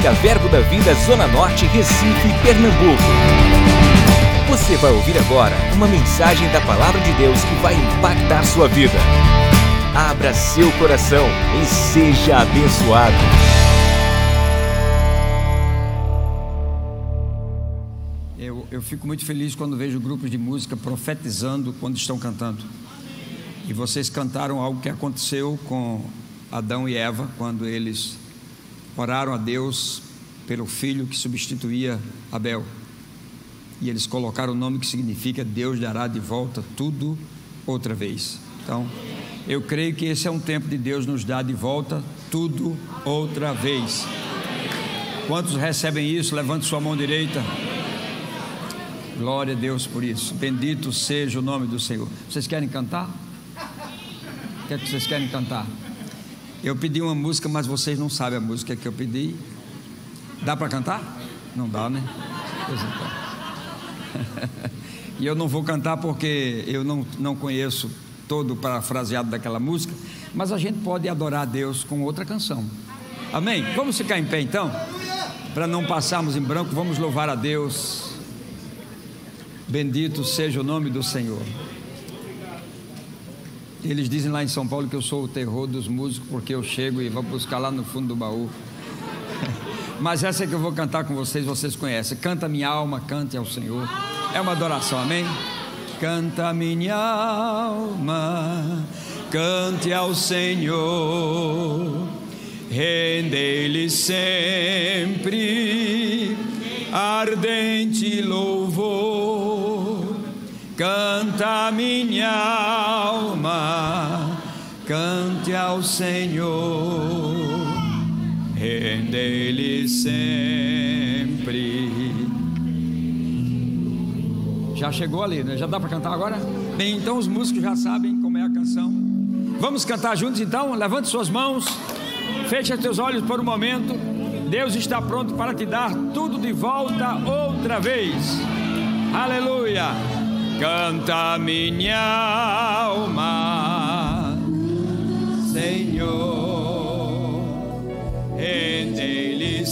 Música Verbo da Vida Zona Norte, Recife, Pernambuco. Você vai ouvir agora uma mensagem da Palavra de Deus que vai impactar sua vida. Abra seu coração e seja abençoado. Eu, eu fico muito feliz quando vejo grupos de música profetizando quando estão cantando. E vocês cantaram algo que aconteceu com Adão e Eva quando eles oraram a Deus pelo filho que substituía Abel. E eles colocaram o nome que significa Deus dará de volta tudo outra vez. Então, eu creio que esse é um tempo de Deus nos dar de volta tudo outra vez. Quantos recebem isso? Levante sua mão direita. Glória a Deus por isso. Bendito seja o nome do Senhor. Vocês querem cantar? O que é que vocês querem cantar? Eu pedi uma música, mas vocês não sabem a música que eu pedi. Dá para cantar? Não dá, né? Então. e eu não vou cantar porque eu não, não conheço todo o parafraseado daquela música, mas a gente pode adorar a Deus com outra canção. Amém? Vamos ficar em pé então? Para não passarmos em branco, vamos louvar a Deus. Bendito seja o nome do Senhor. Eles dizem lá em São Paulo que eu sou o terror dos músicos porque eu chego e vou buscar lá no fundo do baú. Mas essa que eu vou cantar com vocês, vocês conhecem. Canta minha alma, cante ao Senhor. É uma adoração, amém? Canta minha alma, cante ao Senhor. Rende-lhe sempre ardente louvor. Canta minha alma, cante ao Senhor, rende-lhe sempre. Já chegou ali, né? Já dá para cantar agora? Bem, então os músicos já sabem como é a canção. Vamos cantar juntos então? Levante suas mãos, feche seus olhos por um momento. Deus está pronto para te dar tudo de volta outra vez. Aleluia! Canta minha alma, Senhor, rende-lhe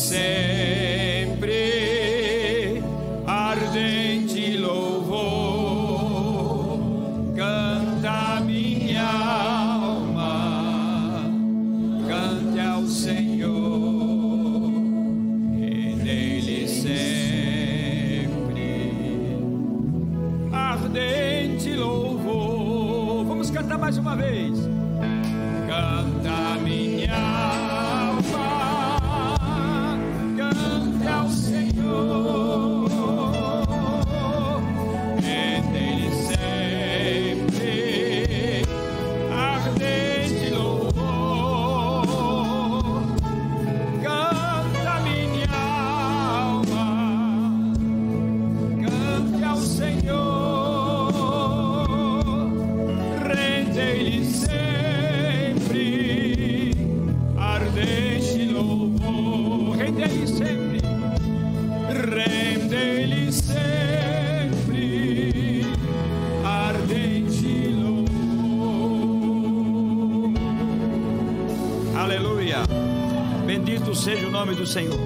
Senhor.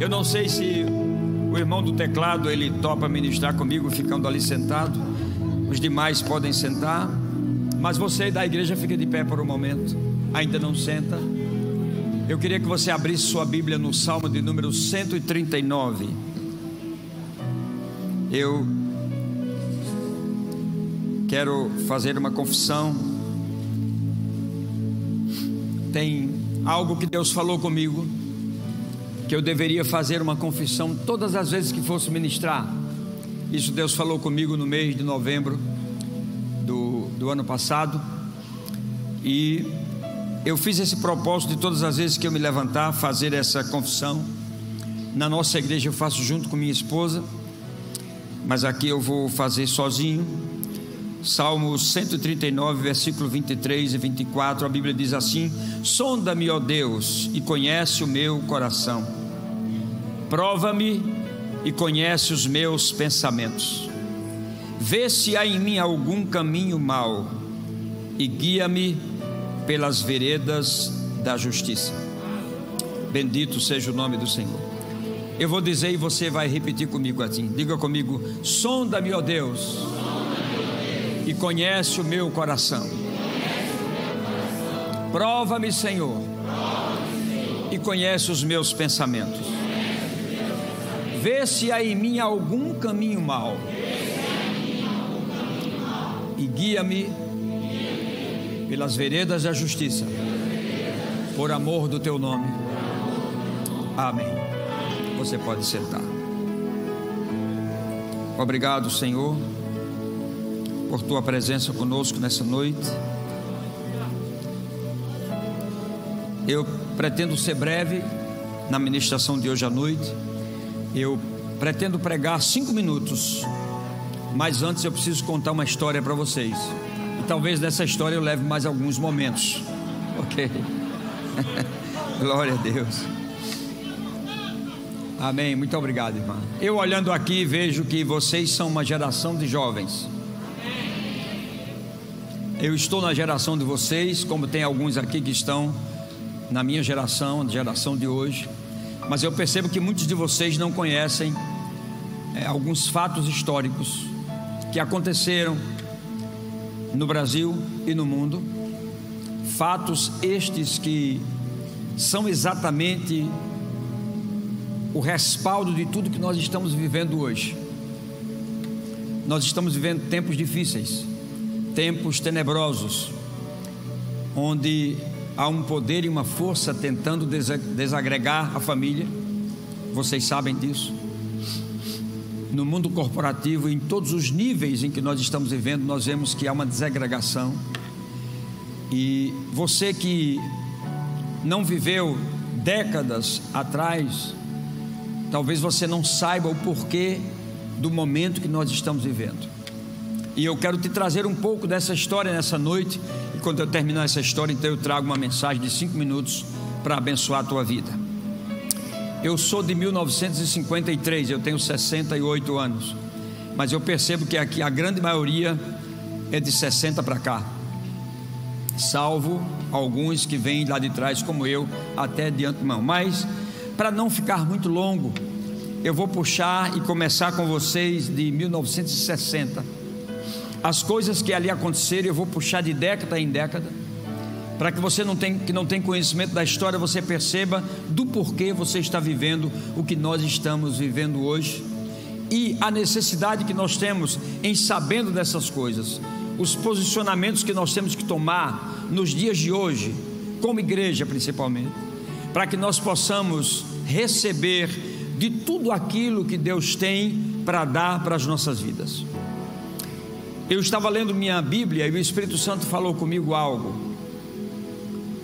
Eu não sei se o irmão do teclado ele topa ministrar comigo ficando ali sentado. Os demais podem sentar, mas você da igreja fica de pé por um momento. Ainda não senta. Eu queria que você abrisse sua Bíblia no Salmo de número 139. Eu quero fazer uma confissão. Tem algo que Deus falou comigo que eu deveria fazer uma confissão todas as vezes que fosse ministrar. Isso Deus falou comigo no mês de novembro do, do ano passado. E eu fiz esse propósito de todas as vezes que eu me levantar, fazer essa confissão. Na nossa igreja eu faço junto com minha esposa, mas aqui eu vou fazer sozinho. Salmo 139, versículo 23 e 24, a Bíblia diz assim: Sonda-me, ó Deus, e conhece o meu coração. Prova-me e conhece os meus pensamentos. Vê se há em mim algum caminho mau e guia-me pelas veredas da justiça. Bendito seja o nome do Senhor. Eu vou dizer e você vai repetir comigo assim. Diga comigo: sonda-me, ó Deus, e conhece o meu coração. Prova-me, Senhor, e conhece os meus pensamentos. Vê se há em mim algum caminho mau e guia-me pelas veredas da justiça, por amor do teu nome. Amém. Você pode sentar. Obrigado, Senhor, por tua presença conosco nessa noite. Eu pretendo ser breve na ministração de hoje à noite. Eu pretendo pregar cinco minutos, mas antes eu preciso contar uma história para vocês. E talvez nessa história eu leve mais alguns momentos, ok? Glória a Deus. Amém. Muito obrigado, irmã. Eu olhando aqui vejo que vocês são uma geração de jovens. Eu estou na geração de vocês, como tem alguns aqui que estão na minha geração, geração de hoje, mas eu percebo que muitos de vocês não conhecem é, alguns fatos históricos que aconteceram no Brasil e no mundo, fatos estes que são exatamente o respaldo de tudo que nós estamos vivendo hoje. Nós estamos vivendo tempos difíceis, tempos tenebrosos, onde há um poder e uma força tentando desagregar a família. Vocês sabem disso. No mundo corporativo, em todos os níveis em que nós estamos vivendo, nós vemos que há uma desagregação. E você que não viveu décadas atrás, talvez você não saiba o porquê do momento que nós estamos vivendo. E eu quero te trazer um pouco dessa história nessa noite quando eu terminar essa história, então eu trago uma mensagem de cinco minutos para abençoar a tua vida. Eu sou de 1953, eu tenho 68 anos, mas eu percebo que aqui a grande maioria é de 60 para cá, salvo alguns que vêm lá de trás, como eu, até de antemão. Mas, para não ficar muito longo, eu vou puxar e começar com vocês de 1960 as coisas que ali aconteceram, eu vou puxar de década em década, para que você não tem, que não tem conhecimento da história, você perceba do porquê você está vivendo o que nós estamos vivendo hoje e a necessidade que nós temos em sabendo dessas coisas, os posicionamentos que nós temos que tomar nos dias de hoje, como igreja principalmente, para que nós possamos receber de tudo aquilo que Deus tem para dar para as nossas vidas. Eu estava lendo minha Bíblia e o Espírito Santo falou comigo algo.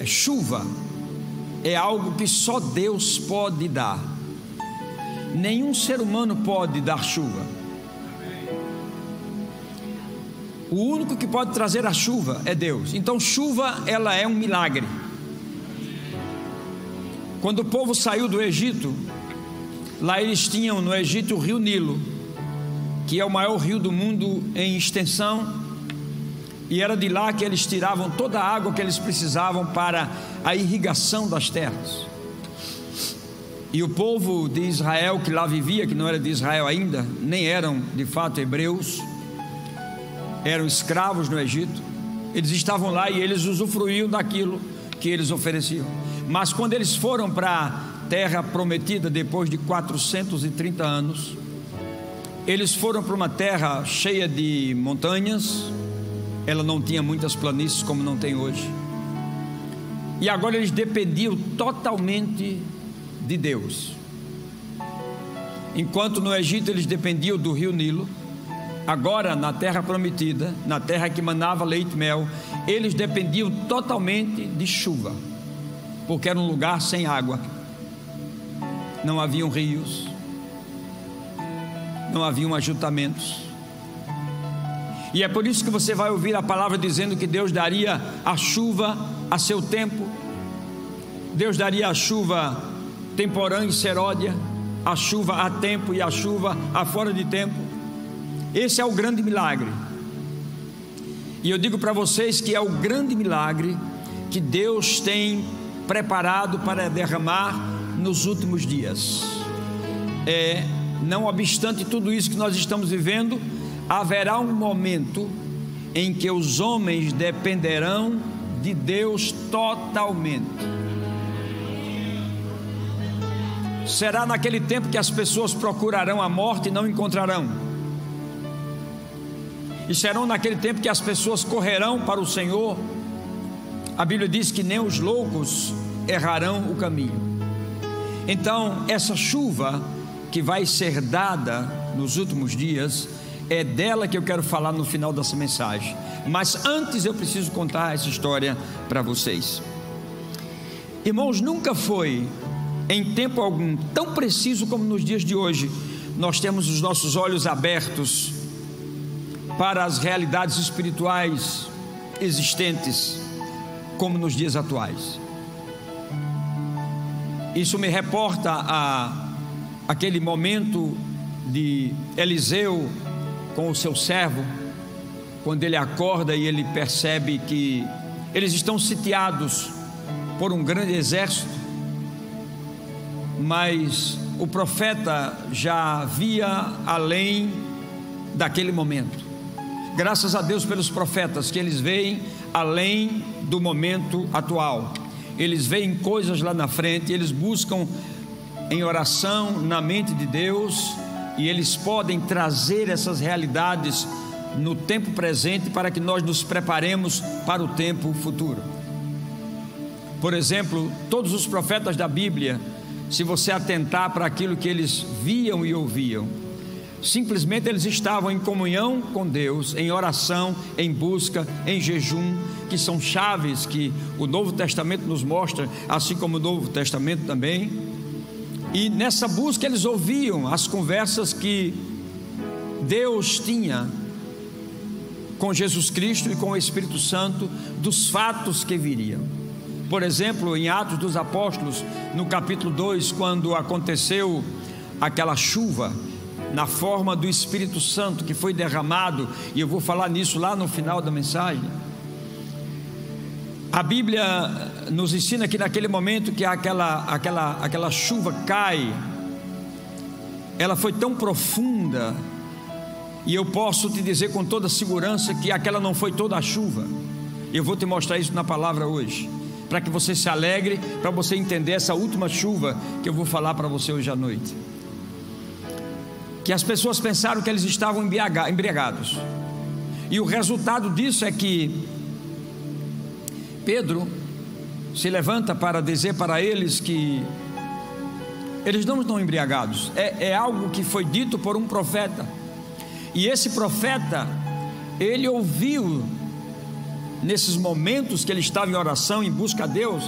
É chuva é algo que só Deus pode dar. Nenhum ser humano pode dar chuva. O único que pode trazer a chuva é Deus. Então chuva ela é um milagre. Quando o povo saiu do Egito, lá eles tinham no Egito o rio Nilo que é o maior rio do mundo em extensão, e era de lá que eles tiravam toda a água que eles precisavam para a irrigação das terras. E o povo de Israel que lá vivia, que não era de Israel ainda, nem eram de fato hebreus, eram escravos no Egito, eles estavam lá e eles usufruíam daquilo que eles ofereciam. Mas quando eles foram para a terra prometida, depois de 430 anos, eles foram para uma terra cheia de montanhas, ela não tinha muitas planícies como não tem hoje. E agora eles dependiam totalmente de Deus. Enquanto no Egito eles dependiam do rio Nilo, agora na terra prometida, na terra que manava leite e mel, eles dependiam totalmente de chuva, porque era um lugar sem água, não haviam rios, não haviam ajuntamentos. E é por isso que você vai ouvir a palavra dizendo que Deus daria a chuva a seu tempo, Deus daria a chuva temporã e seródia, a chuva a tempo e a chuva a fora de tempo. Esse é o grande milagre. E eu digo para vocês que é o grande milagre que Deus tem preparado para derramar nos últimos dias. É, não obstante tudo isso que nós estamos vivendo, haverá um momento em que os homens dependerão de Deus totalmente. Será naquele tempo que as pessoas procurarão a morte e não encontrarão. E serão naquele tempo que as pessoas correrão para o Senhor. A Bíblia diz que nem os loucos errarão o caminho. Então, essa chuva que vai ser dada nos últimos dias, é dela que eu quero falar no final dessa mensagem. Mas antes eu preciso contar essa história para vocês. Irmãos, nunca foi em tempo algum tão preciso como nos dias de hoje. Nós temos os nossos olhos abertos para as realidades espirituais existentes, como nos dias atuais. Isso me reporta a aquele momento de Eliseu com o seu servo, quando ele acorda e ele percebe que eles estão sitiados por um grande exército, mas o profeta já via além daquele momento. Graças a Deus pelos profetas, que eles veem além do momento atual. Eles veem coisas lá na frente, eles buscam em oração na mente de Deus e eles podem trazer essas realidades no tempo presente para que nós nos preparemos para o tempo futuro. Por exemplo, todos os profetas da Bíblia, se você atentar para aquilo que eles viam e ouviam, simplesmente eles estavam em comunhão com Deus, em oração, em busca, em jejum, que são chaves que o Novo Testamento nos mostra, assim como o Novo Testamento também e nessa busca eles ouviam as conversas que Deus tinha com Jesus Cristo e com o Espírito Santo dos fatos que viriam. Por exemplo, em Atos dos Apóstolos, no capítulo 2, quando aconteceu aquela chuva na forma do Espírito Santo que foi derramado, e eu vou falar nisso lá no final da mensagem. A Bíblia nos ensina que naquele momento que aquela, aquela, aquela chuva cai, ela foi tão profunda, e eu posso te dizer com toda segurança que aquela não foi toda a chuva. Eu vou te mostrar isso na palavra hoje, para que você se alegre, para você entender essa última chuva que eu vou falar para você hoje à noite. Que as pessoas pensaram que eles estavam embriagados, e o resultado disso é que Pedro se levanta para dizer para eles que eles não estão embriagados, é, é algo que foi dito por um profeta, e esse profeta, ele ouviu, nesses momentos que ele estava em oração, em busca a Deus,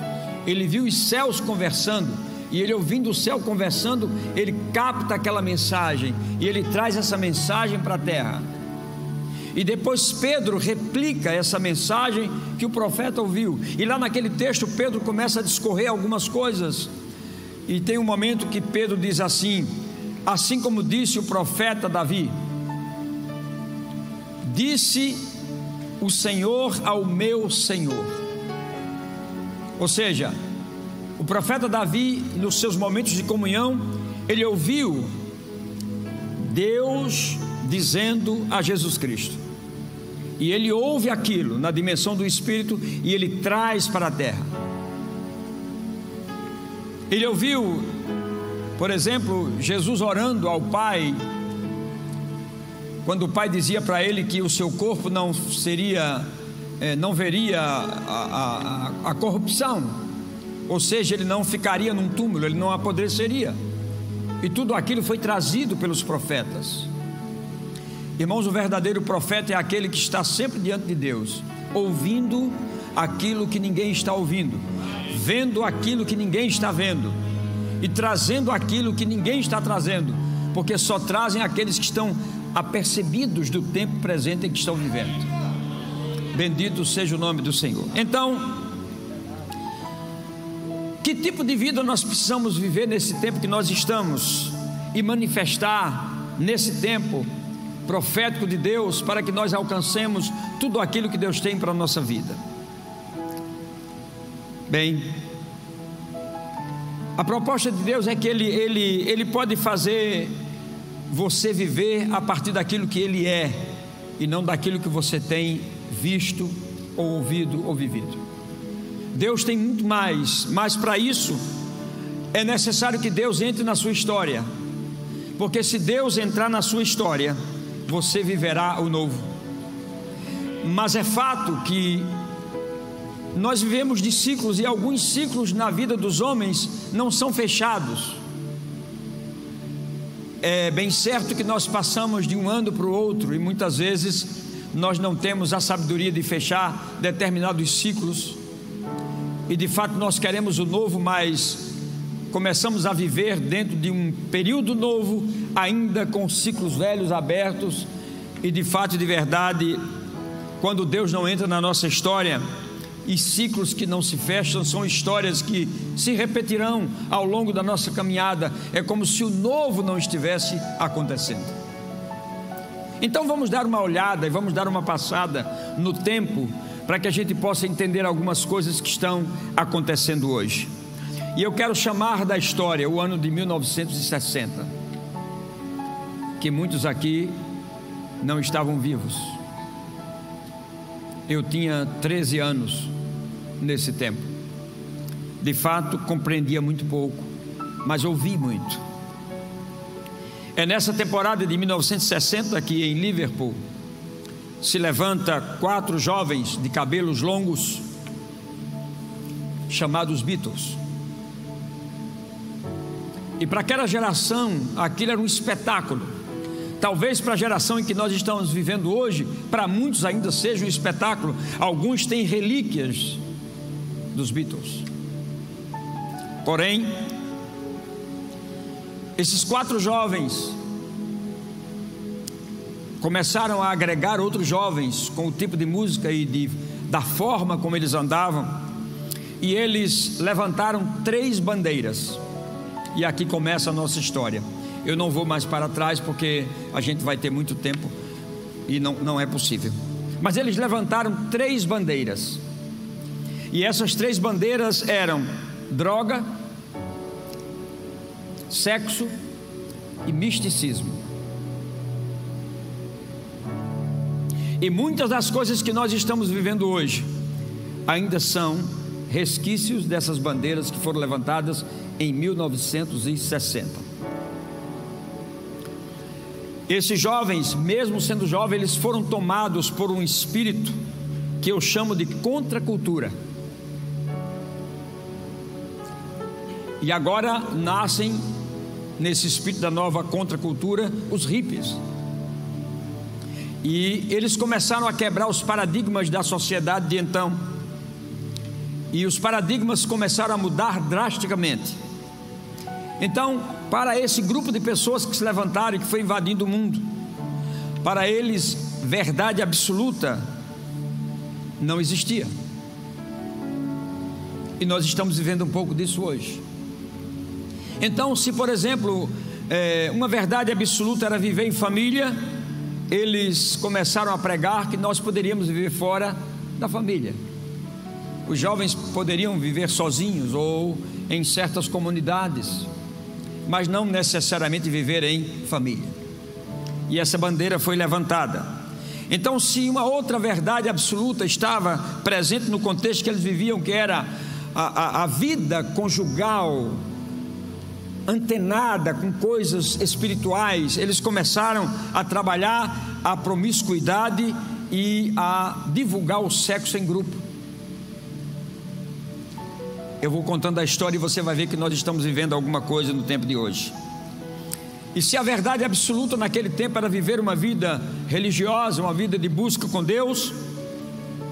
ele viu os céus conversando, e ele ouvindo o céu conversando, ele capta aquela mensagem, e ele traz essa mensagem para a terra. E depois Pedro replica essa mensagem que o profeta ouviu. E lá naquele texto, Pedro começa a discorrer algumas coisas. E tem um momento que Pedro diz assim: Assim como disse o profeta Davi, disse o Senhor ao meu Senhor. Ou seja, o profeta Davi, nos seus momentos de comunhão, ele ouviu Deus dizendo a Jesus Cristo. E ele ouve aquilo na dimensão do Espírito e ele traz para a terra. Ele ouviu, por exemplo, Jesus orando ao Pai, quando o Pai dizia para ele que o seu corpo não seria, é, não veria a, a, a corrupção, ou seja, ele não ficaria num túmulo, ele não apodreceria. E tudo aquilo foi trazido pelos profetas. Irmãos, o verdadeiro profeta é aquele que está sempre diante de Deus, ouvindo aquilo que ninguém está ouvindo, vendo aquilo que ninguém está vendo e trazendo aquilo que ninguém está trazendo, porque só trazem aqueles que estão apercebidos do tempo presente em que estão vivendo. Bendito seja o nome do Senhor. Então, que tipo de vida nós precisamos viver nesse tempo que nós estamos e manifestar nesse tempo? Profético de Deus para que nós alcancemos tudo aquilo que Deus tem para a nossa vida. Bem, A proposta de Deus é que ele, ele, ele pode fazer você viver a partir daquilo que Ele é e não daquilo que você tem visto ou ouvido ou vivido. Deus tem muito mais, mas para isso é necessário que Deus entre na sua história, porque se Deus entrar na sua história, você viverá o novo. Mas é fato que nós vivemos de ciclos e alguns ciclos na vida dos homens não são fechados. É bem certo que nós passamos de um ano para o outro e muitas vezes nós não temos a sabedoria de fechar determinados ciclos. E de fato nós queremos o novo, mas começamos a viver dentro de um período novo, ainda com ciclos velhos abertos. E de fato, de verdade, quando Deus não entra na nossa história, e ciclos que não se fecham são histórias que se repetirão ao longo da nossa caminhada. É como se o novo não estivesse acontecendo. Então vamos dar uma olhada e vamos dar uma passada no tempo para que a gente possa entender algumas coisas que estão acontecendo hoje. E eu quero chamar da história o ano de 1960, que muitos aqui não estavam vivos. Eu tinha 13 anos nesse tempo. De fato, compreendia muito pouco, mas ouvi muito. É nessa temporada de 1960 que em Liverpool se levanta quatro jovens de cabelos longos chamados Beatles. E para aquela geração, aquilo era um espetáculo. Talvez para a geração em que nós estamos vivendo hoje, para muitos ainda seja um espetáculo. Alguns têm relíquias dos Beatles. Porém, esses quatro jovens começaram a agregar outros jovens com o tipo de música e de, da forma como eles andavam, e eles levantaram três bandeiras. E aqui começa a nossa história. Eu não vou mais para trás porque a gente vai ter muito tempo e não, não é possível. Mas eles levantaram três bandeiras. E essas três bandeiras eram droga, sexo e misticismo. E muitas das coisas que nós estamos vivendo hoje ainda são resquícios dessas bandeiras que foram levantadas em 1960. Esses jovens, mesmo sendo jovens, eles foram tomados por um espírito que eu chamo de contracultura. E agora nascem nesse espírito da nova contracultura os hippies. E eles começaram a quebrar os paradigmas da sociedade de então. E os paradigmas começaram a mudar drasticamente. Então, para esse grupo de pessoas que se levantaram e que foi invadindo o mundo, para eles, verdade absoluta não existia. E nós estamos vivendo um pouco disso hoje. Então, se por exemplo, é, uma verdade absoluta era viver em família, eles começaram a pregar que nós poderíamos viver fora da família. Os jovens poderiam viver sozinhos ou em certas comunidades mas não necessariamente viver em família. E essa bandeira foi levantada. Então, se uma outra verdade absoluta estava presente no contexto que eles viviam, que era a, a, a vida conjugal, antenada com coisas espirituais, eles começaram a trabalhar a promiscuidade e a divulgar o sexo em grupo. Eu vou contando a história e você vai ver que nós estamos vivendo alguma coisa no tempo de hoje. E se a verdade absoluta naquele tempo era viver uma vida religiosa, uma vida de busca com Deus,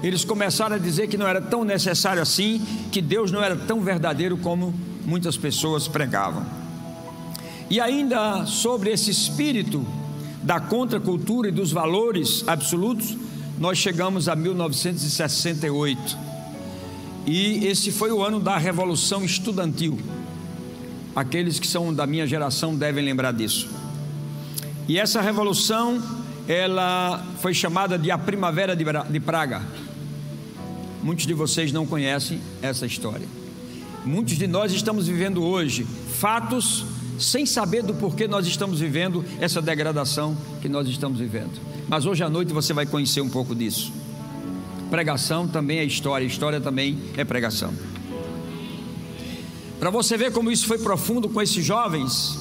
eles começaram a dizer que não era tão necessário assim, que Deus não era tão verdadeiro como muitas pessoas pregavam. E ainda sobre esse espírito da contracultura e dos valores absolutos, nós chegamos a 1968. E esse foi o ano da Revolução Estudantil. Aqueles que são da minha geração devem lembrar disso. E essa revolução, ela foi chamada de a Primavera de Praga. Muitos de vocês não conhecem essa história. Muitos de nós estamos vivendo hoje fatos sem saber do porquê nós estamos vivendo essa degradação que nós estamos vivendo. Mas hoje à noite você vai conhecer um pouco disso. Pregação também é história, história também é pregação. Para você ver como isso foi profundo com esses jovens,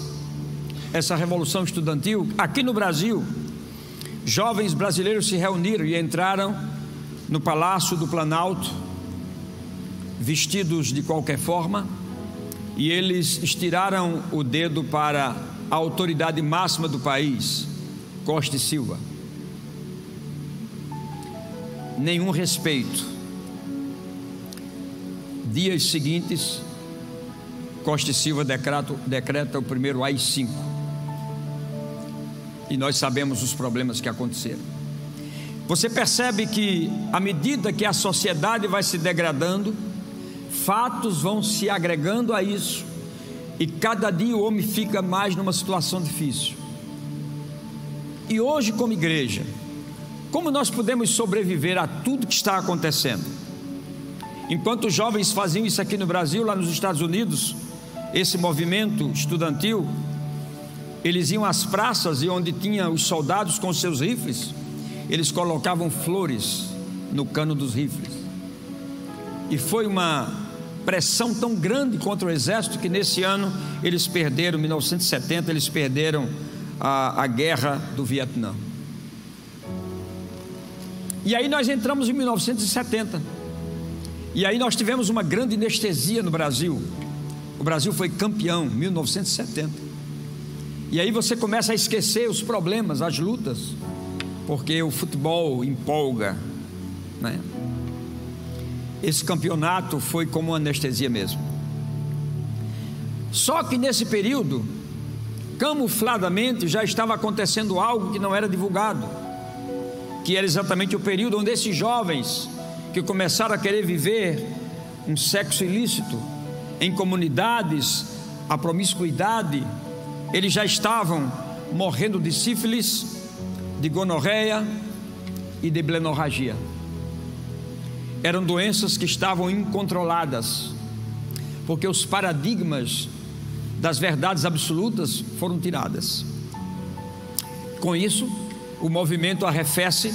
essa revolução estudantil, aqui no Brasil, jovens brasileiros se reuniram e entraram no Palácio do Planalto, vestidos de qualquer forma, e eles estiraram o dedo para a autoridade máxima do país, Costa e Silva. Nenhum respeito. Dias seguintes, Costa e Silva decreta, decreta o primeiro AI-5. E nós sabemos os problemas que aconteceram. Você percebe que, à medida que a sociedade vai se degradando, fatos vão se agregando a isso, e cada dia o homem fica mais numa situação difícil. E hoje, como igreja, como nós podemos sobreviver a tudo que está acontecendo? Enquanto os jovens faziam isso aqui no Brasil, lá nos Estados Unidos, esse movimento estudantil, eles iam às praças e onde tinha os soldados com seus rifles, eles colocavam flores no cano dos rifles. E foi uma pressão tão grande contra o exército que nesse ano eles perderam, 1970, eles perderam a, a guerra do Vietnã. E aí nós entramos em 1970. E aí nós tivemos uma grande anestesia no Brasil. O Brasil foi campeão, 1970. E aí você começa a esquecer os problemas, as lutas, porque o futebol empolga, né? esse campeonato foi como uma anestesia mesmo. Só que nesse período, camufladamente, já estava acontecendo algo que não era divulgado, que era exatamente o período onde esses jovens que começaram a querer viver um sexo ilícito em comunidades, a promiscuidade, eles já estavam morrendo de sífilis, de gonorreia e de blenorragia eram doenças que estavam incontroladas, porque os paradigmas das verdades absolutas foram tiradas. Com isso, o movimento arrefece,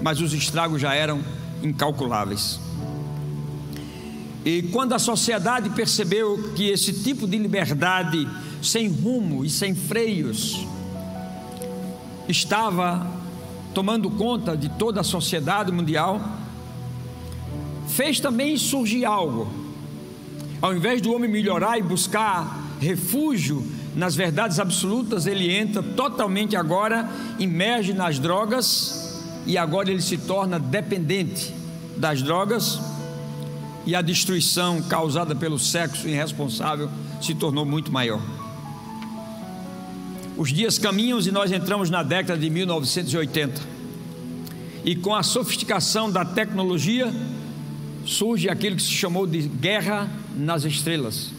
mas os estragos já eram incalculáveis. E quando a sociedade percebeu que esse tipo de liberdade sem rumo e sem freios estava tomando conta de toda a sociedade mundial, fez também surgir algo. Ao invés do homem melhorar e buscar refúgio nas verdades absolutas, ele entra totalmente agora, emerge nas drogas e agora ele se torna dependente das drogas e a destruição causada pelo sexo irresponsável se tornou muito maior. Os dias caminham e nós entramos na década de 1980. E com a sofisticação da tecnologia, surge aquilo que se chamou de guerra nas estrelas.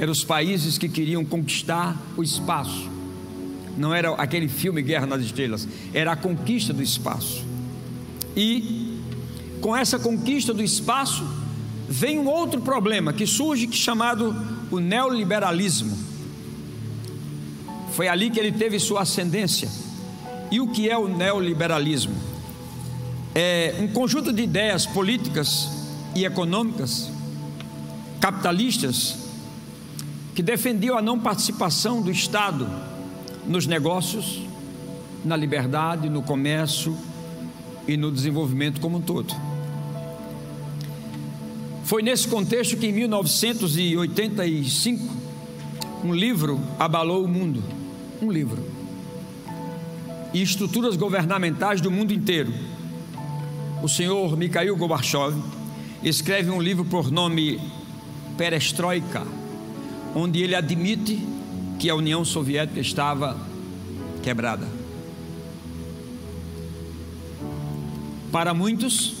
Eram os países que queriam conquistar o espaço. Não era aquele filme Guerra nas Estrelas, era a conquista do espaço. E com essa conquista do espaço vem um outro problema que surge que é chamado o neoliberalismo. Foi ali que ele teve sua ascendência. E o que é o neoliberalismo? É um conjunto de ideias políticas e econômicas capitalistas que defendiam a não participação do Estado nos negócios, na liberdade, no comércio e no desenvolvimento como um todo. Foi nesse contexto que em 1985 um livro abalou o mundo, um livro. E estruturas governamentais do mundo inteiro. O senhor Mikhail Gorbachev escreve um livro por nome Perestroika, onde ele admite que a União Soviética estava quebrada. Para muitos,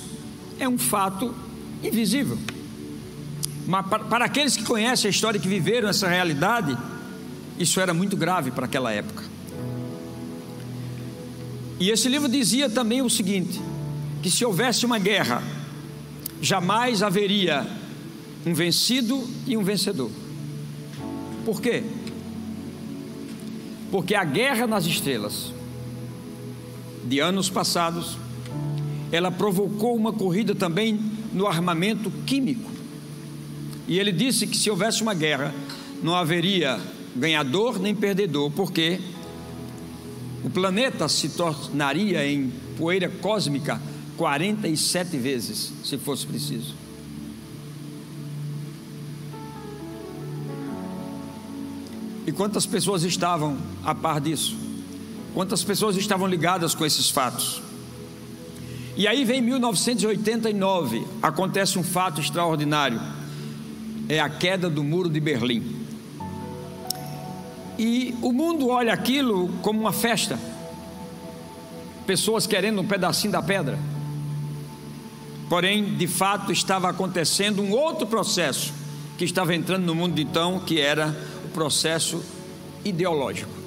é um fato invisível. Mas para, aqueles que conhecem a história que viveram essa realidade, isso era muito grave para aquela época. E esse livro dizia também o seguinte: que se houvesse uma guerra jamais haveria um vencido e um vencedor. Por quê? Porque a guerra nas estrelas de anos passados, ela provocou uma corrida também no armamento químico. E ele disse que se houvesse uma guerra, não haveria ganhador nem perdedor, porque o planeta se tornaria em poeira cósmica 47 vezes, se fosse preciso. E quantas pessoas estavam a par disso? Quantas pessoas estavam ligadas com esses fatos? E aí vem 1989, acontece um fato extraordinário. É a queda do muro de Berlim. E o mundo olha aquilo como uma festa. Pessoas querendo um pedacinho da pedra. Porém, de fato, estava acontecendo um outro processo que estava entrando no mundo de então, que era processo ideológico.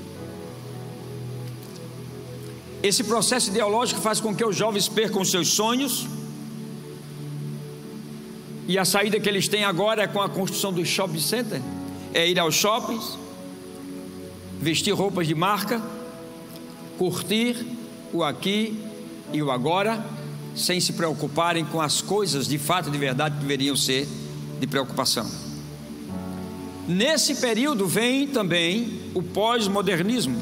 Esse processo ideológico faz com que os jovens percam seus sonhos. E a saída que eles têm agora é com a construção do shopping center, é ir aos shoppings, vestir roupas de marca, curtir o aqui e o agora, sem se preocuparem com as coisas de fato de verdade que deveriam ser de preocupação. Nesse período vem também o pós-modernismo,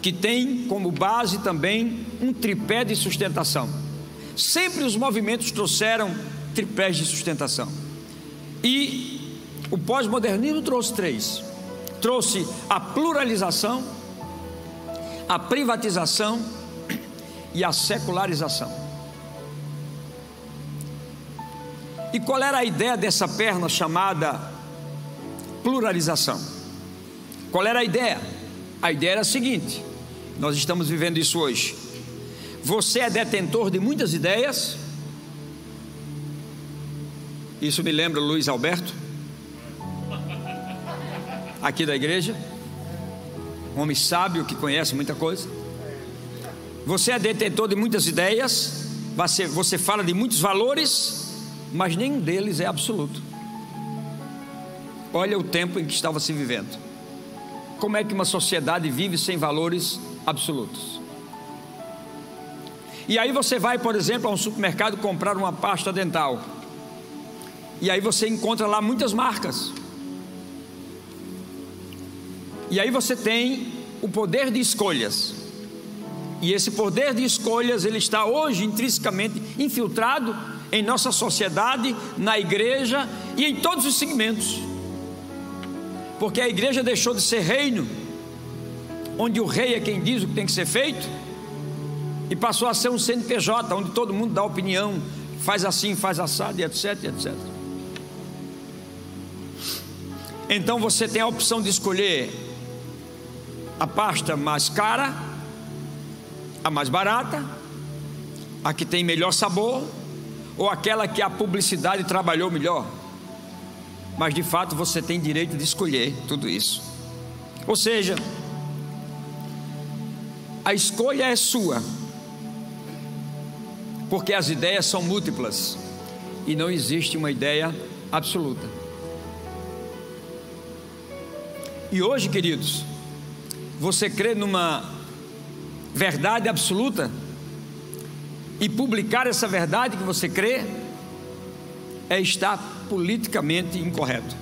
que tem como base também um tripé de sustentação. Sempre os movimentos trouxeram tripés de sustentação. E o pós-modernismo trouxe três: trouxe a pluralização, a privatização e a secularização. E qual era a ideia dessa perna chamada pluralização? Qual era a ideia? A ideia era a seguinte: nós estamos vivendo isso hoje. Você é detentor de muitas ideias. Isso me lembra Luiz Alberto aqui da igreja, um homem sábio que conhece muita coisa. Você é detentor de muitas ideias, você, você fala de muitos valores, mas nenhum deles é absoluto. Olha o tempo em que estava se vivendo. Como é que uma sociedade vive sem valores absolutos? E aí você vai, por exemplo, a um supermercado comprar uma pasta dental. E aí você encontra lá muitas marcas. E aí você tem o poder de escolhas. E esse poder de escolhas, ele está hoje intrinsecamente infiltrado em nossa sociedade, na igreja e em todos os segmentos. Porque a igreja deixou de ser reino, onde o rei é quem diz o que tem que ser feito, e passou a ser um CNPJ, onde todo mundo dá opinião, faz assim, faz assado, etc, etc. Então você tem a opção de escolher a pasta mais cara, a mais barata, a que tem melhor sabor, ou aquela que a publicidade trabalhou melhor. Mas de fato você tem direito de escolher tudo isso. Ou seja, a escolha é sua, porque as ideias são múltiplas e não existe uma ideia absoluta. E hoje, queridos, você crê numa verdade absoluta e publicar essa verdade que você crê é estar politicamente incorreto.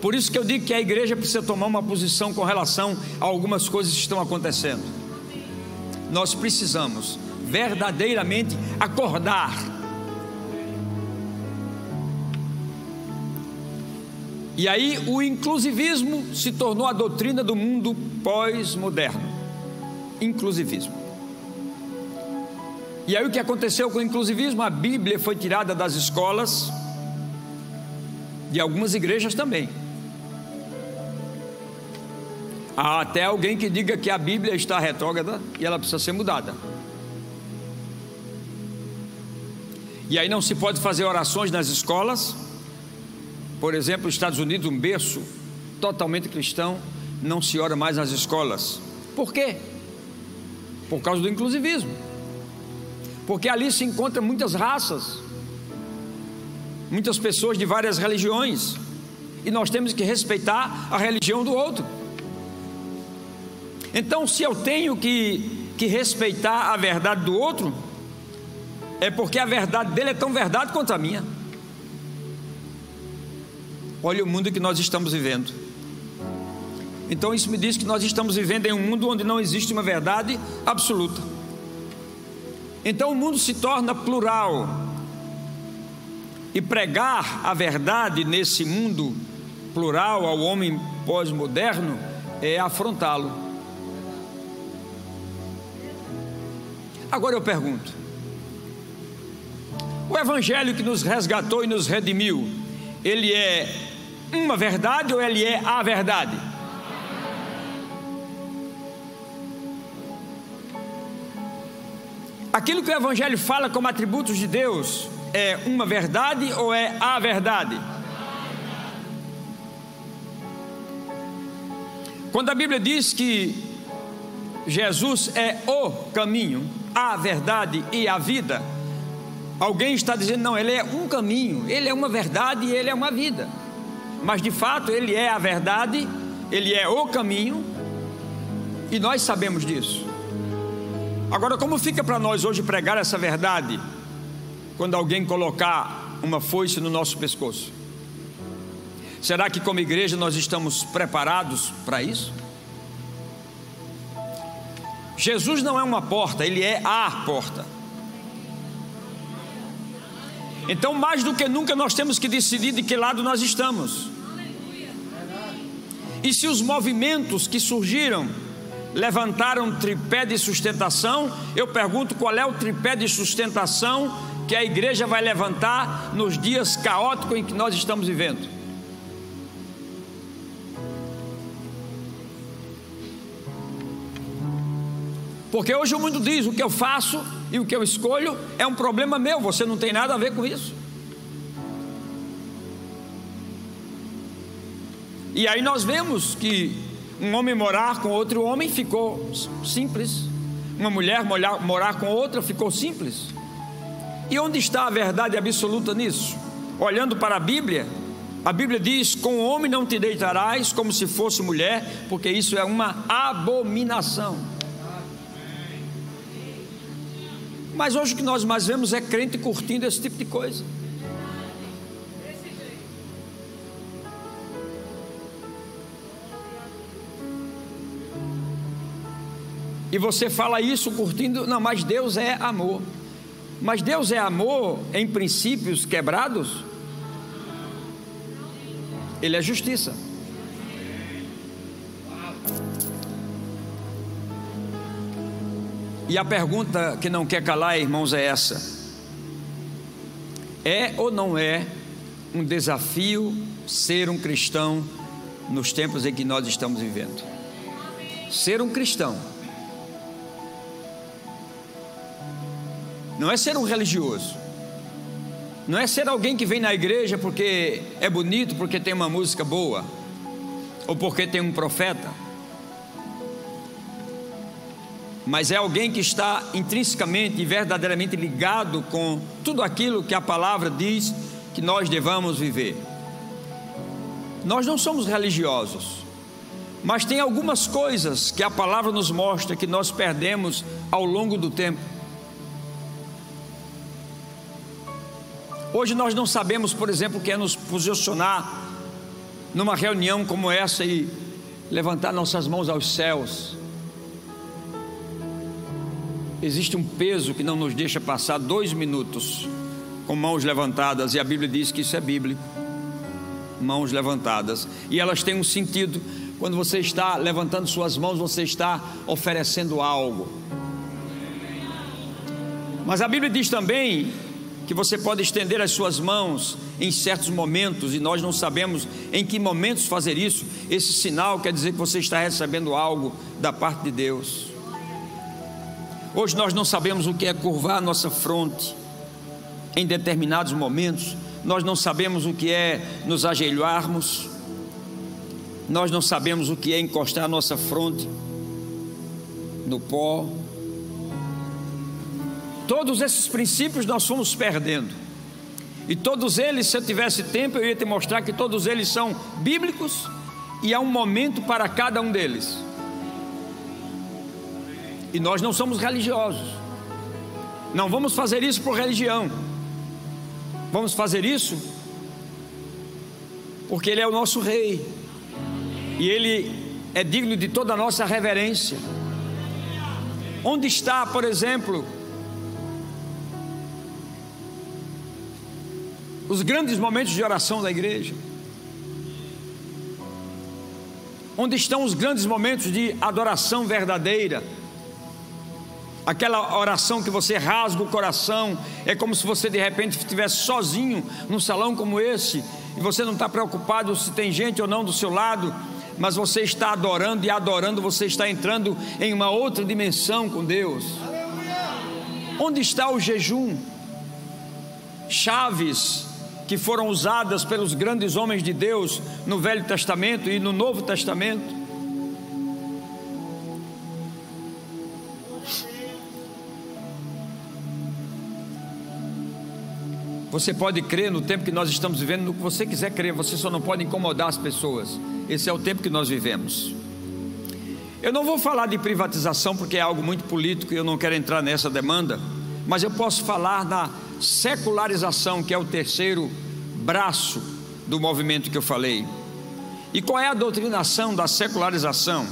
Por isso que eu digo que a igreja precisa tomar uma posição com relação a algumas coisas que estão acontecendo. Nós precisamos verdadeiramente acordar E aí o inclusivismo se tornou a doutrina do mundo pós-moderno. Inclusivismo. E aí o que aconteceu com o inclusivismo? A Bíblia foi tirada das escolas, de algumas igrejas também. Há até alguém que diga que a Bíblia está retrógrada e ela precisa ser mudada. E aí não se pode fazer orações nas escolas por exemplo, os Estados Unidos, um berço totalmente cristão, não se ora mais nas escolas. Por quê? Por causa do inclusivismo. Porque ali se encontram muitas raças, muitas pessoas de várias religiões, e nós temos que respeitar a religião do outro. Então, se eu tenho que, que respeitar a verdade do outro, é porque a verdade dele é tão verdade quanto a minha. Olha o mundo que nós estamos vivendo. Então, isso me diz que nós estamos vivendo em um mundo onde não existe uma verdade absoluta. Então, o mundo se torna plural. E pregar a verdade nesse mundo plural ao homem pós-moderno é afrontá-lo. Agora eu pergunto: o evangelho que nos resgatou e nos redimiu, ele é uma verdade ou ele é a verdade? Aquilo que o evangelho fala como atributos de Deus é uma verdade ou é a verdade? Quando a Bíblia diz que Jesus é o caminho, a verdade e a vida, Alguém está dizendo, não, ele é um caminho, ele é uma verdade e ele é uma vida. Mas de fato, ele é a verdade, ele é o caminho, e nós sabemos disso. Agora, como fica para nós hoje pregar essa verdade, quando alguém colocar uma foice no nosso pescoço? Será que, como igreja, nós estamos preparados para isso? Jesus não é uma porta, ele é a porta. Então, mais do que nunca, nós temos que decidir de que lado nós estamos. E se os movimentos que surgiram levantaram tripé de sustentação, eu pergunto qual é o tripé de sustentação que a igreja vai levantar nos dias caóticos em que nós estamos vivendo. Porque hoje o mundo diz: o que eu faço e o que eu escolho é um problema meu, você não tem nada a ver com isso. E aí nós vemos que um homem morar com outro homem ficou simples, uma mulher morar com outra ficou simples. E onde está a verdade absoluta nisso? Olhando para a Bíblia, a Bíblia diz: Com o homem não te deitarás como se fosse mulher, porque isso é uma abominação. Mas hoje o que nós mais vemos é crente curtindo esse tipo de coisa. E você fala isso curtindo, não, mas Deus é amor. Mas Deus é amor em princípios quebrados? Ele é justiça. E a pergunta que não quer calar, irmãos, é essa: é ou não é um desafio ser um cristão nos tempos em que nós estamos vivendo? Ser um cristão não é ser um religioso, não é ser alguém que vem na igreja porque é bonito, porque tem uma música boa, ou porque tem um profeta mas é alguém que está intrinsecamente e verdadeiramente ligado com tudo aquilo que a palavra diz que nós devamos viver. Nós não somos religiosos, mas tem algumas coisas que a palavra nos mostra que nós perdemos ao longo do tempo. Hoje nós não sabemos, por exemplo, o que é nos posicionar numa reunião como essa e levantar nossas mãos aos céus existe um peso que não nos deixa passar dois minutos com mãos levantadas, e a Bíblia diz que isso é bíblico. Mãos levantadas, e elas têm um sentido. Quando você está levantando suas mãos, você está oferecendo algo. Mas a Bíblia diz também que você pode estender as suas mãos em certos momentos e nós não sabemos em que momentos fazer isso. Esse sinal quer dizer que você está recebendo algo da parte de Deus. Hoje nós não sabemos o que é curvar a nossa fronte em determinados momentos, nós não sabemos o que é nos ajoelharmos, nós não sabemos o que é encostar a nossa fronte no pó. Todos esses princípios nós fomos perdendo. E todos eles, se eu tivesse tempo, eu ia te mostrar que todos eles são bíblicos e há um momento para cada um deles. E nós não somos religiosos. Não vamos fazer isso por religião. Vamos fazer isso porque Ele é o nosso Rei. E Ele é digno de toda a nossa reverência. Onde está, por exemplo, os grandes momentos de oração da igreja? Onde estão os grandes momentos de adoração verdadeira? Aquela oração que você rasga o coração, é como se você de repente estivesse sozinho num salão como esse, e você não está preocupado se tem gente ou não do seu lado, mas você está adorando e adorando, você está entrando em uma outra dimensão com Deus. Onde está o jejum? Chaves que foram usadas pelos grandes homens de Deus no Velho Testamento e no Novo Testamento. Você pode crer no tempo que nós estamos vivendo, no que você quiser crer, você só não pode incomodar as pessoas. Esse é o tempo que nós vivemos. Eu não vou falar de privatização porque é algo muito político e eu não quero entrar nessa demanda, mas eu posso falar da secularização, que é o terceiro braço do movimento que eu falei. E qual é a doutrinação da secularização?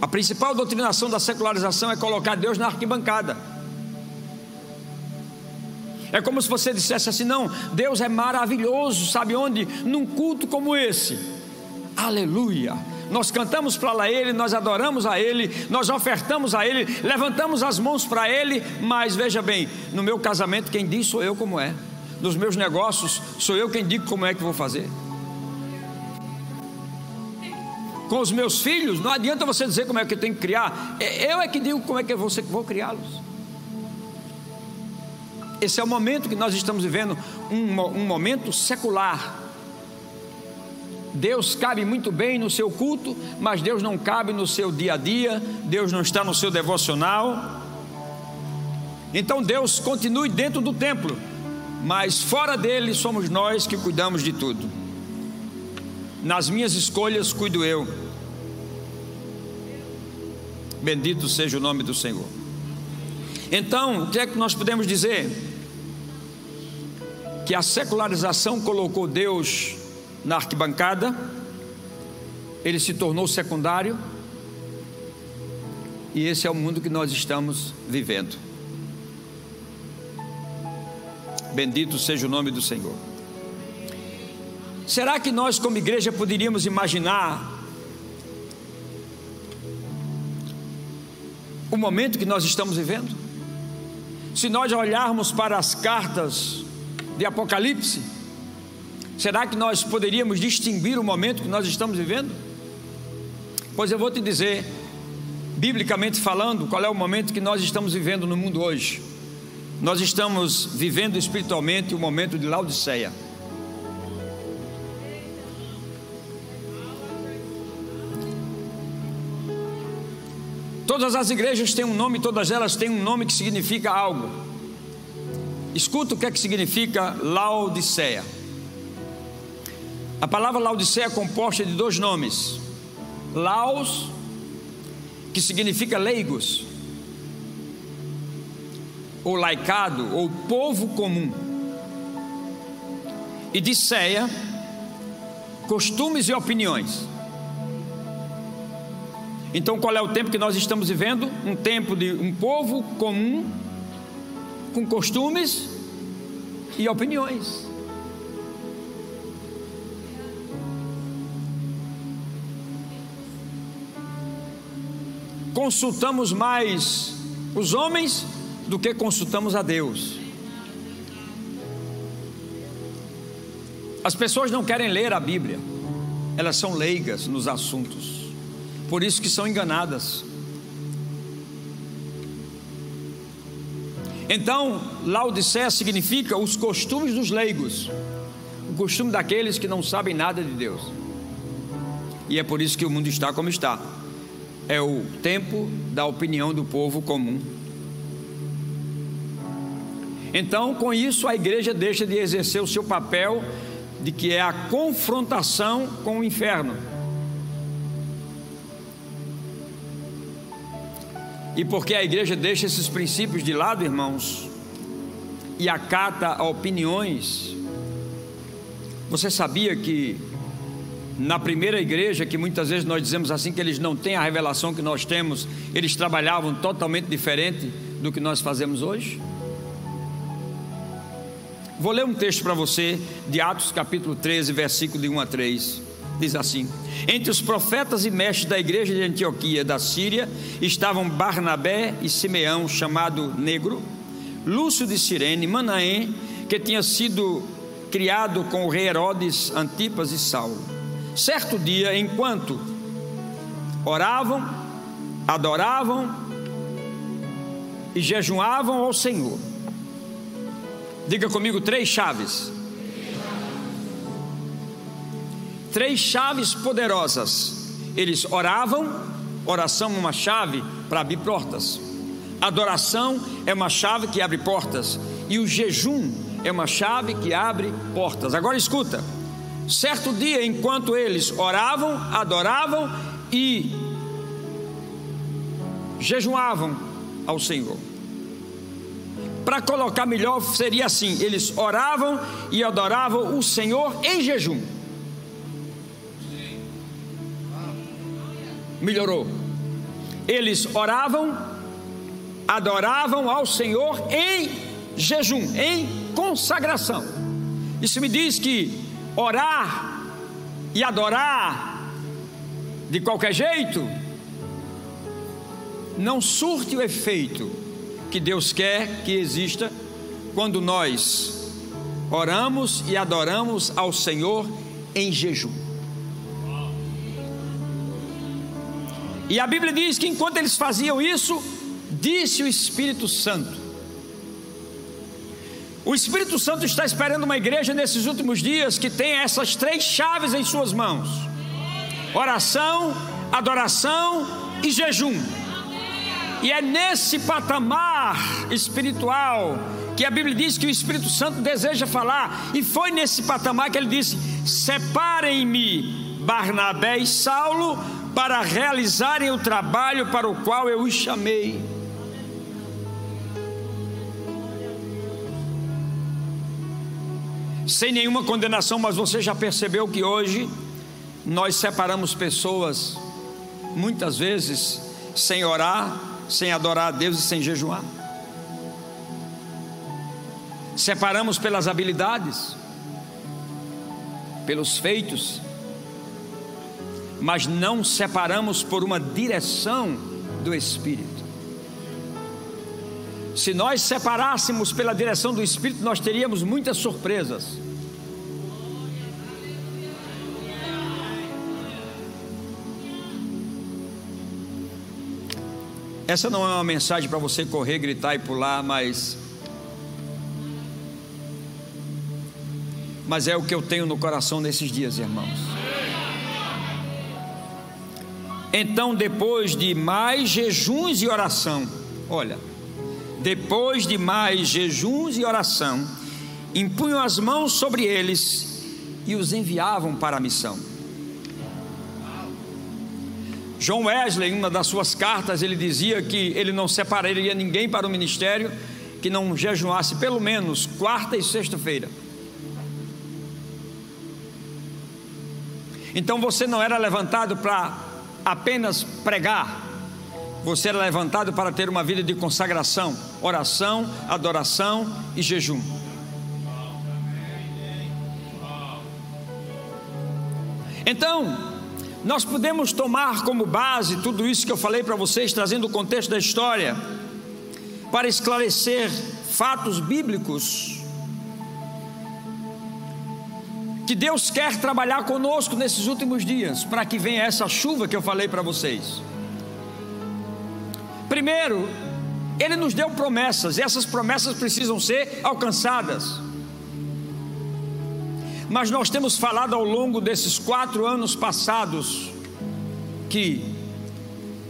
A principal doutrinação da secularização é colocar Deus na arquibancada. É como se você dissesse assim: não, Deus é maravilhoso, sabe onde? Num culto como esse. Aleluia. Nós cantamos para Ele, nós adoramos a Ele, nós ofertamos a Ele, levantamos as mãos para Ele, mas veja bem, no meu casamento quem diz sou eu como é. Nos meus negócios sou eu quem digo como é que vou fazer. Com os meus filhos, não adianta você dizer como é que eu tenho que criar. É, eu é que digo como é que eu vou criá-los. Esse é o momento que nós estamos vivendo, um, um momento secular. Deus cabe muito bem no seu culto, mas Deus não cabe no seu dia a dia, Deus não está no seu devocional. Então Deus continue dentro do templo, mas fora dele somos nós que cuidamos de tudo. Nas minhas escolhas cuido eu. Bendito seja o nome do Senhor. Então, o que é que nós podemos dizer? que a secularização colocou Deus na arquibancada, ele se tornou secundário, e esse é o mundo que nós estamos vivendo. Bendito seja o nome do Senhor. Será que nós, como igreja, poderíamos imaginar o momento que nós estamos vivendo? Se nós olharmos para as cartas de Apocalipse? Será que nós poderíamos distinguir o momento que nós estamos vivendo? Pois eu vou te dizer, biblicamente falando, qual é o momento que nós estamos vivendo no mundo hoje. Nós estamos vivendo espiritualmente o momento de Laodiceia. Todas as igrejas têm um nome, todas elas têm um nome que significa algo. Escuta o que é que significa Laodiceia. A palavra Laodiceia é composta de dois nomes: Laos, que significa leigos, ou laicado, ou povo comum, e de Ceia, costumes e opiniões. Então, qual é o tempo que nós estamos vivendo? Um tempo de um povo comum com costumes e opiniões. Consultamos mais os homens do que consultamos a Deus. As pessoas não querem ler a Bíblia, elas são leigas nos assuntos, por isso que são enganadas. Então, Laodiceia significa os costumes dos leigos, o costume daqueles que não sabem nada de Deus. E é por isso que o mundo está como está. É o tempo da opinião do povo comum. Então, com isso, a igreja deixa de exercer o seu papel de que é a confrontação com o inferno. E porque a igreja deixa esses princípios de lado, irmãos, e acata opiniões, você sabia que na primeira igreja, que muitas vezes nós dizemos assim que eles não têm a revelação que nós temos, eles trabalhavam totalmente diferente do que nós fazemos hoje? Vou ler um texto para você de Atos capítulo 13, versículo de 1 a 3. Diz assim: Entre os profetas e mestres da igreja de Antioquia da Síria estavam Barnabé e Simeão, chamado Negro, Lúcio de Cirene, Manaém, que tinha sido criado com o rei Herodes, Antipas e Saulo Certo dia, enquanto oravam, adoravam e jejuavam ao Senhor, diga comigo três chaves. Três chaves poderosas. Eles oravam, oração é uma chave para abrir portas. Adoração é uma chave que abre portas. E o jejum é uma chave que abre portas. Agora escuta. Certo dia, enquanto eles oravam, adoravam e jejuavam ao Senhor. Para colocar melhor, seria assim: eles oravam e adoravam o Senhor em jejum. Melhorou. Eles oravam, adoravam ao Senhor em jejum, em consagração. Isso me diz que orar e adorar de qualquer jeito, não surte o efeito que Deus quer que exista quando nós oramos e adoramos ao Senhor em jejum. E a Bíblia diz que enquanto eles faziam isso, disse o Espírito Santo: o Espírito Santo está esperando uma igreja nesses últimos dias que tenha essas três chaves em suas mãos: oração, adoração e jejum. E é nesse patamar espiritual que a Bíblia diz que o Espírito Santo deseja falar, e foi nesse patamar que ele disse: Separem-me, Barnabé e Saulo, para realizarem o trabalho para o qual eu os chamei. Sem nenhuma condenação, mas você já percebeu que hoje nós separamos pessoas, muitas vezes, sem orar, sem adorar a Deus e sem jejuar. Separamos pelas habilidades, pelos feitos, mas não separamos por uma direção do Espírito. Se nós separássemos pela direção do Espírito, nós teríamos muitas surpresas. Essa não é uma mensagem para você correr, gritar e pular, mas. Mas é o que eu tenho no coração nesses dias, irmãos. Então, depois de mais jejuns e oração, olha, depois de mais jejuns e oração, impunham as mãos sobre eles e os enviavam para a missão. John Wesley, em uma das suas cartas, ele dizia que ele não separaria ninguém para o ministério que não jejuasse pelo menos quarta e sexta-feira. Então você não era levantado para apenas pregar, você era levantado para ter uma vida de consagração, oração, adoração e jejum. Então, nós podemos tomar como base tudo isso que eu falei para vocês, trazendo o contexto da história, para esclarecer fatos bíblicos. Que Deus quer trabalhar conosco nesses últimos dias, para que venha essa chuva que eu falei para vocês. Primeiro, Ele nos deu promessas, e essas promessas precisam ser alcançadas. Mas nós temos falado ao longo desses quatro anos passados que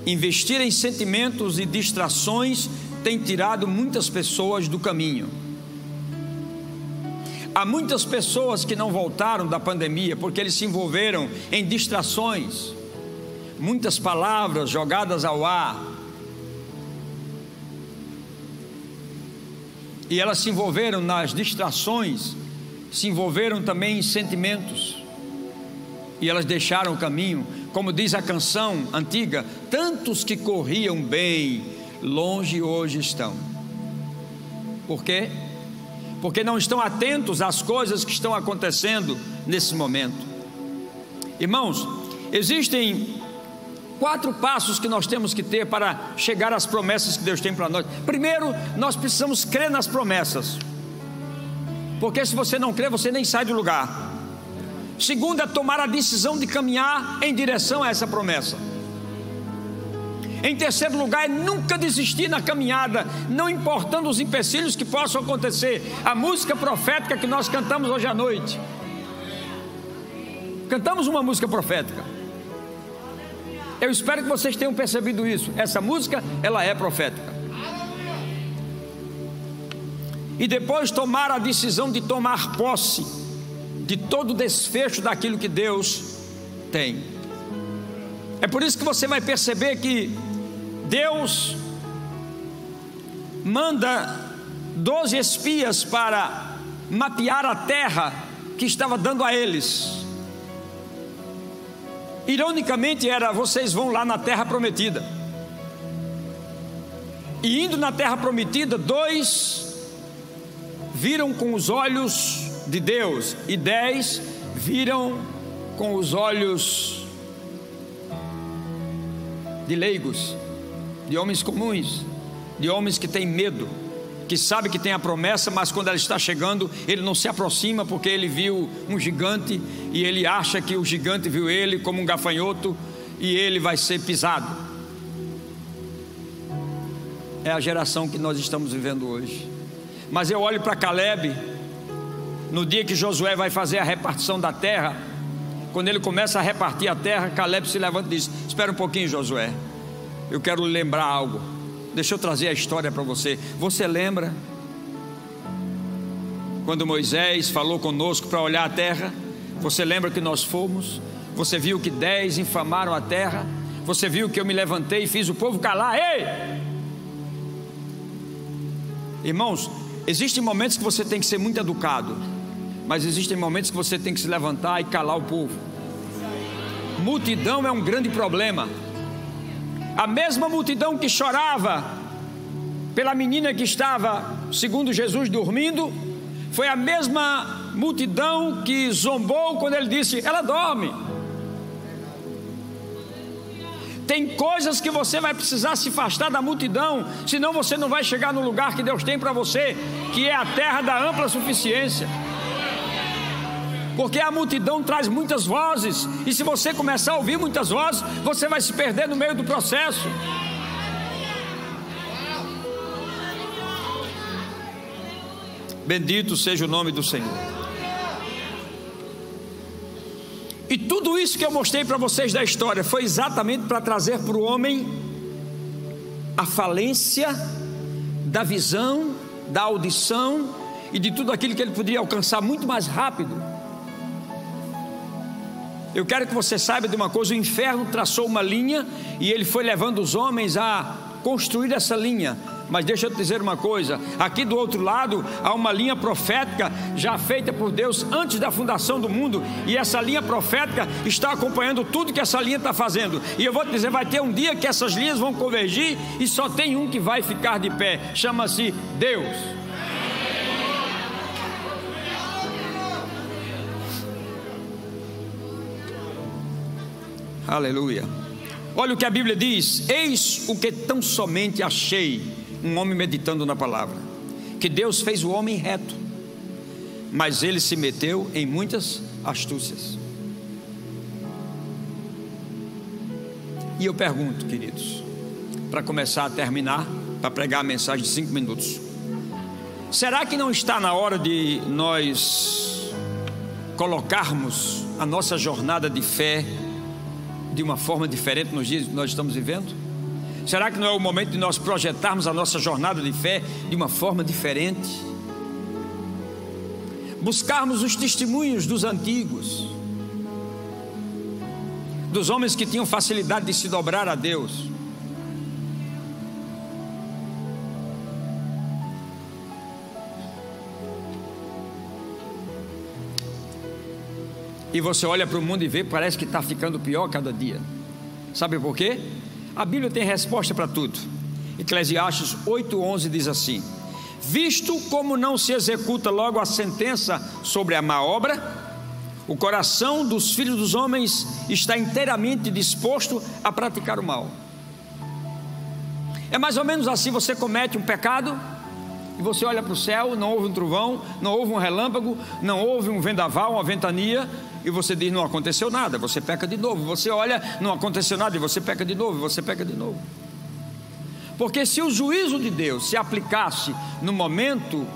investir em sentimentos e distrações tem tirado muitas pessoas do caminho. Há muitas pessoas que não voltaram da pandemia porque eles se envolveram em distrações, muitas palavras jogadas ao ar. E elas se envolveram nas distrações, se envolveram também em sentimentos. E elas deixaram o caminho, como diz a canção antiga: tantos que corriam bem, longe hoje estão. Por quê? porque não estão atentos às coisas que estão acontecendo nesse momento. Irmãos, existem quatro passos que nós temos que ter para chegar às promessas que Deus tem para nós. Primeiro, nós precisamos crer nas promessas, porque se você não crer, você nem sai do lugar. Segundo, é tomar a decisão de caminhar em direção a essa promessa. Em terceiro lugar, é nunca desistir na caminhada, não importando os empecilhos que possam acontecer. A música profética que nós cantamos hoje à noite. Cantamos uma música profética. Eu espero que vocês tenham percebido isso. Essa música, ela é profética. E depois tomar a decisão de tomar posse de todo o desfecho daquilo que Deus tem. É por isso que você vai perceber que Deus manda doze espias para mapear a terra que estava dando a eles. Ironicamente era: vocês vão lá na terra prometida. E indo na terra prometida, dois viram com os olhos de Deus, e dez viram com os olhos de leigos de homens comuns, de homens que têm medo, que sabe que tem a promessa, mas quando ela está chegando, ele não se aproxima porque ele viu um gigante e ele acha que o gigante viu ele como um gafanhoto e ele vai ser pisado. É a geração que nós estamos vivendo hoje. Mas eu olho para Caleb, no dia que Josué vai fazer a repartição da terra, quando ele começa a repartir a terra, Caleb se levanta e diz: Espera um pouquinho, Josué eu quero lembrar algo. Deixa eu trazer a história para você. Você lembra quando Moisés falou conosco para olhar a terra? Você lembra que nós fomos? Você viu que dez infamaram a terra? Você viu que eu me levantei e fiz o povo calar? Ei! Irmãos, existem momentos que você tem que ser muito educado, mas existem momentos que você tem que se levantar e calar o povo. Multidão é um grande problema. A mesma multidão que chorava pela menina que estava, segundo Jesus, dormindo, foi a mesma multidão que zombou quando ele disse: Ela dorme. Tem coisas que você vai precisar se afastar da multidão, senão você não vai chegar no lugar que Deus tem para você, que é a terra da ampla suficiência porque a multidão traz muitas vozes, e se você começar a ouvir muitas vozes, você vai se perder no meio do processo. Bendito seja o nome do Senhor. E tudo isso que eu mostrei para vocês da história foi exatamente para trazer para o homem a falência da visão, da audição e de tudo aquilo que ele poderia alcançar muito mais rápido eu quero que você saiba de uma coisa: o inferno traçou uma linha e ele foi levando os homens a construir essa linha. Mas deixa eu te dizer uma coisa: aqui do outro lado há uma linha profética já feita por Deus antes da fundação do mundo, e essa linha profética está acompanhando tudo que essa linha está fazendo. E eu vou te dizer: vai ter um dia que essas linhas vão convergir e só tem um que vai ficar de pé, chama-se Deus. Aleluia. Olha o que a Bíblia diz: Eis o que tão somente achei, um homem meditando na palavra, que Deus fez o homem reto, mas ele se meteu em muitas astúcias. E eu pergunto, queridos, para começar a terminar, para pregar a mensagem de cinco minutos: será que não está na hora de nós colocarmos a nossa jornada de fé de uma forma diferente nos dias que nós estamos vivendo? Será que não é o momento de nós projetarmos a nossa jornada de fé de uma forma diferente? buscarmos os testemunhos dos antigos, dos homens que tinham facilidade de se dobrar a Deus. E você olha para o mundo e vê, parece que está ficando pior cada dia. Sabe por quê? A Bíblia tem resposta para tudo. Eclesiastes 8,11 diz assim: Visto como não se executa logo a sentença sobre a má obra, o coração dos filhos dos homens está inteiramente disposto a praticar o mal. É mais ou menos assim: você comete um pecado, e você olha para o céu, não houve um trovão, não houve um relâmpago, não houve um vendaval, uma ventania, e você diz: não aconteceu nada, você peca de novo. Você olha, não aconteceu nada, e você peca de novo, você peca de novo. Porque se o juízo de Deus se aplicasse no momento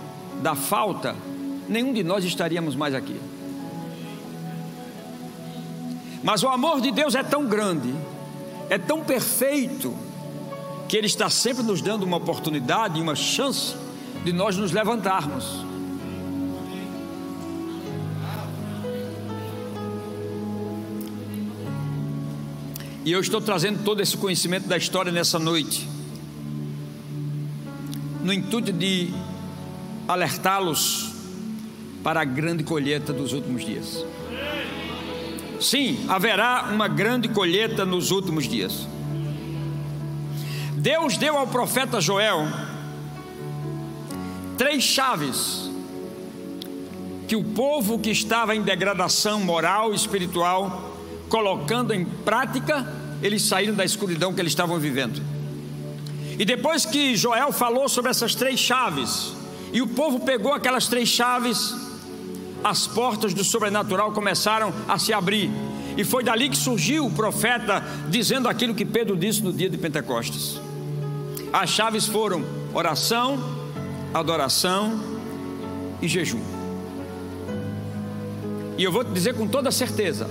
da falta, nenhum de nós estaríamos mais aqui. Mas o amor de Deus é tão grande, é tão perfeito, que Ele está sempre nos dando uma oportunidade, uma chance de nós nos levantarmos. E eu estou trazendo todo esse conhecimento da história nessa noite, no intuito de alertá-los para a grande colheita dos últimos dias. Sim, haverá uma grande colheita nos últimos dias. Deus deu ao profeta Joel três chaves que o povo que estava em degradação moral e espiritual colocando em prática, eles saíram da escuridão que eles estavam vivendo. E depois que Joel falou sobre essas três chaves, e o povo pegou aquelas três chaves, as portas do sobrenatural começaram a se abrir. E foi dali que surgiu o profeta dizendo aquilo que Pedro disse no dia de Pentecostes. As chaves foram oração, adoração e jejum. E eu vou te dizer com toda certeza: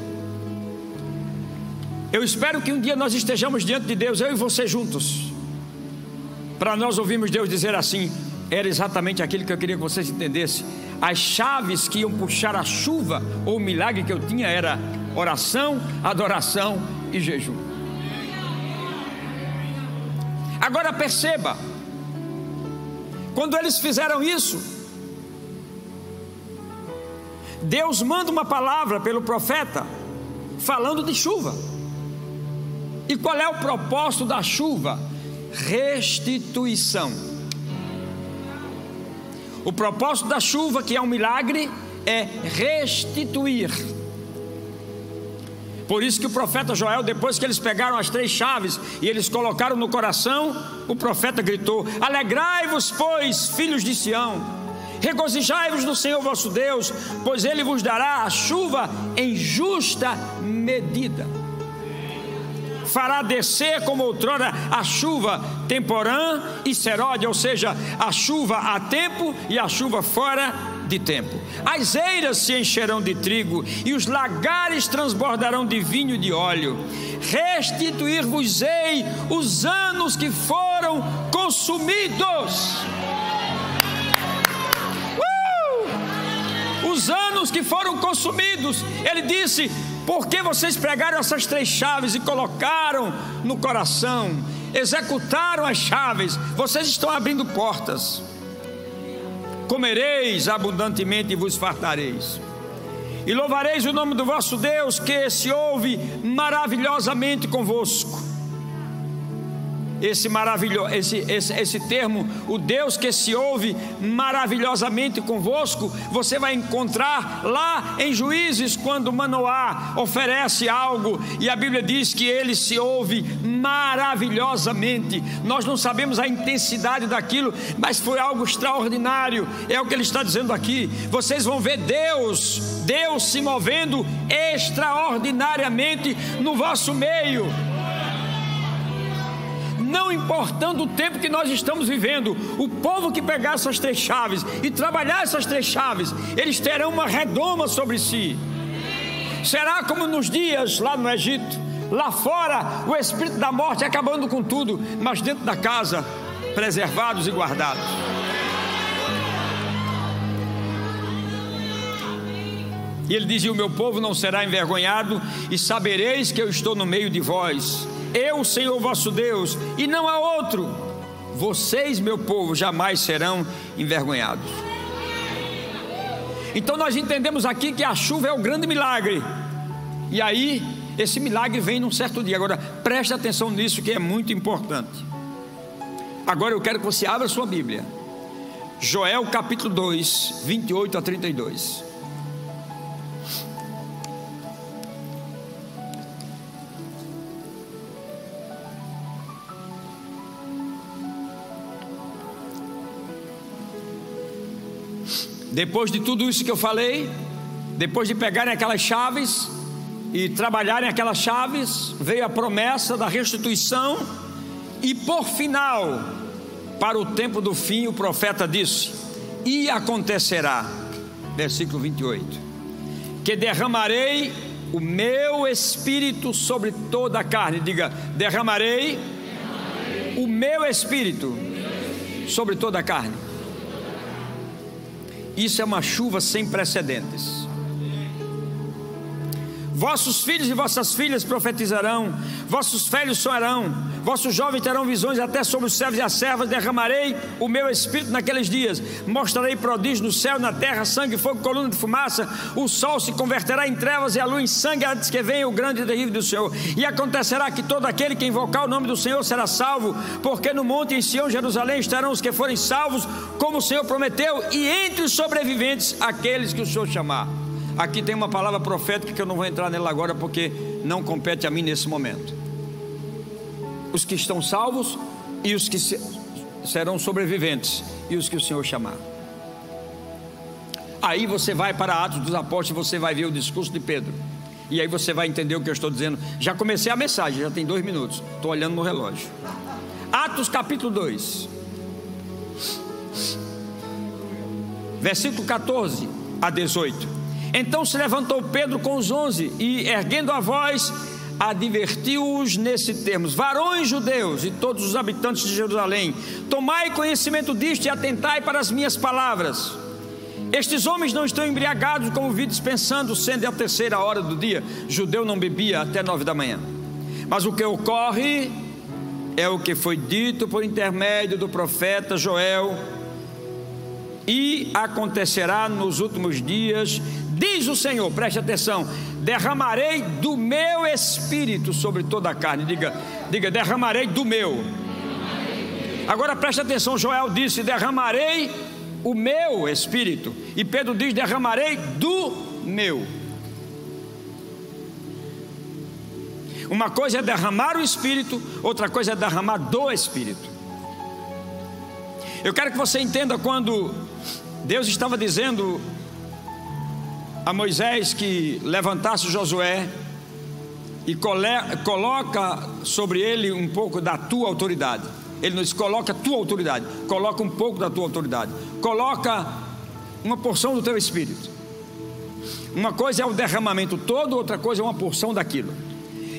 eu espero que um dia nós estejamos diante de Deus, eu e você juntos, para nós ouvirmos Deus dizer assim: era exatamente aquilo que eu queria que vocês entendessem. As chaves que iam puxar a chuva ou o milagre que eu tinha era oração, adoração e jejum. Agora perceba, quando eles fizeram isso, Deus manda uma palavra pelo profeta falando de chuva. E qual é o propósito da chuva? Restituição. O propósito da chuva, que é um milagre, é restituir. Por isso que o profeta Joel, depois que eles pegaram as três chaves e eles colocaram no coração, o profeta gritou: Alegrai-vos, pois, filhos de Sião, regozijai-vos no Senhor vosso Deus, pois ele vos dará a chuva em justa medida. Fará descer como outrora a chuva temporã e seródia, ou seja, a chuva a tempo e a chuva fora de tempo. As eiras se encherão de trigo e os lagares transbordarão de vinho e de óleo. Restituir-vos-ei os anos que foram consumidos. Uh! Os anos que foram consumidos, ele disse: porque vocês pregaram essas três chaves e colocaram no coração, executaram as chaves, vocês estão abrindo portas. Comereis abundantemente e vos fartareis. E louvareis o nome do vosso Deus, que se ouve maravilhosamente convosco esse maravilhoso, esse, esse, esse termo, o Deus que se ouve maravilhosamente convosco, você vai encontrar lá em Juízes, quando Manoá oferece algo e a Bíblia diz que ele se ouve maravilhosamente. Nós não sabemos a intensidade daquilo, mas foi algo extraordinário, é o que ele está dizendo aqui. Vocês vão ver Deus, Deus se movendo extraordinariamente no vosso meio não importando o tempo que nós estamos vivendo, o povo que pegar essas três chaves e trabalhar essas três chaves, eles terão uma redoma sobre si. Será como nos dias lá no Egito, lá fora, o espírito da morte acabando com tudo, mas dentro da casa, preservados e guardados. E ele dizia: O meu povo não será envergonhado, e sabereis que eu estou no meio de vós. Eu, Senhor vosso Deus, e não há outro. Vocês, meu povo, jamais serão envergonhados. Então nós entendemos aqui que a chuva é o grande milagre. E aí, esse milagre vem num certo dia. Agora, preste atenção nisso que é muito importante. Agora eu quero que você abra sua Bíblia. Joel capítulo 2, 28 a 32. Depois de tudo isso que eu falei, depois de pegarem aquelas chaves e trabalharem aquelas chaves, veio a promessa da restituição, e por final, para o tempo do fim, o profeta disse: E acontecerá, versículo 28, que derramarei o meu espírito sobre toda a carne. Diga, derramarei, derramarei. o meu espírito sobre toda a carne. Isso é uma chuva sem precedentes. Vossos filhos e vossas filhas profetizarão, vossos velhos sonharão, vossos jovens terão visões até sobre os servos e as servas. Derramarei o meu espírito naqueles dias, mostrarei prodígios no céu, na terra, sangue, fogo, coluna de fumaça. O sol se converterá em trevas e a lua em sangue antes que venha o grande e terrível do Senhor. E acontecerá que todo aquele que invocar o nome do Senhor será salvo, porque no monte em Sião, Jerusalém, estarão os que forem salvos, como o Senhor prometeu, e entre os sobreviventes, aqueles que o Senhor chamar. Aqui tem uma palavra profética que eu não vou entrar nela agora porque não compete a mim nesse momento. Os que estão salvos e os que serão sobreviventes e os que o Senhor chamar. Aí você vai para Atos dos Apóstolos e você vai ver o discurso de Pedro. E aí você vai entender o que eu estou dizendo. Já comecei a mensagem, já tem dois minutos. Estou olhando no relógio. Atos capítulo 2. Versículo 14 a 18. Então se levantou Pedro com os onze e, erguendo a voz, advertiu-os nesse termos: Varões judeus e todos os habitantes de Jerusalém, tomai conhecimento disto e atentai para as minhas palavras. Estes homens não estão embriagados como vi dispensando, sendo a terceira hora do dia. Judeu não bebia até nove da manhã. Mas o que ocorre é o que foi dito por intermédio do profeta Joel. E acontecerá nos últimos dias Diz o Senhor, preste atenção: derramarei do meu espírito sobre toda a carne. Diga, diga, derramarei do meu. Agora preste atenção: Joel disse: derramarei o meu espírito. E Pedro diz: derramarei do meu. Uma coisa é derramar o espírito, outra coisa é derramar do espírito. Eu quero que você entenda quando Deus estava dizendo a Moisés que levantasse Josué e coloca sobre ele um pouco da tua autoridade. Ele nos coloca a tua autoridade, coloca um pouco da tua autoridade, coloca uma porção do teu espírito. Uma coisa é o derramamento todo, outra coisa é uma porção daquilo.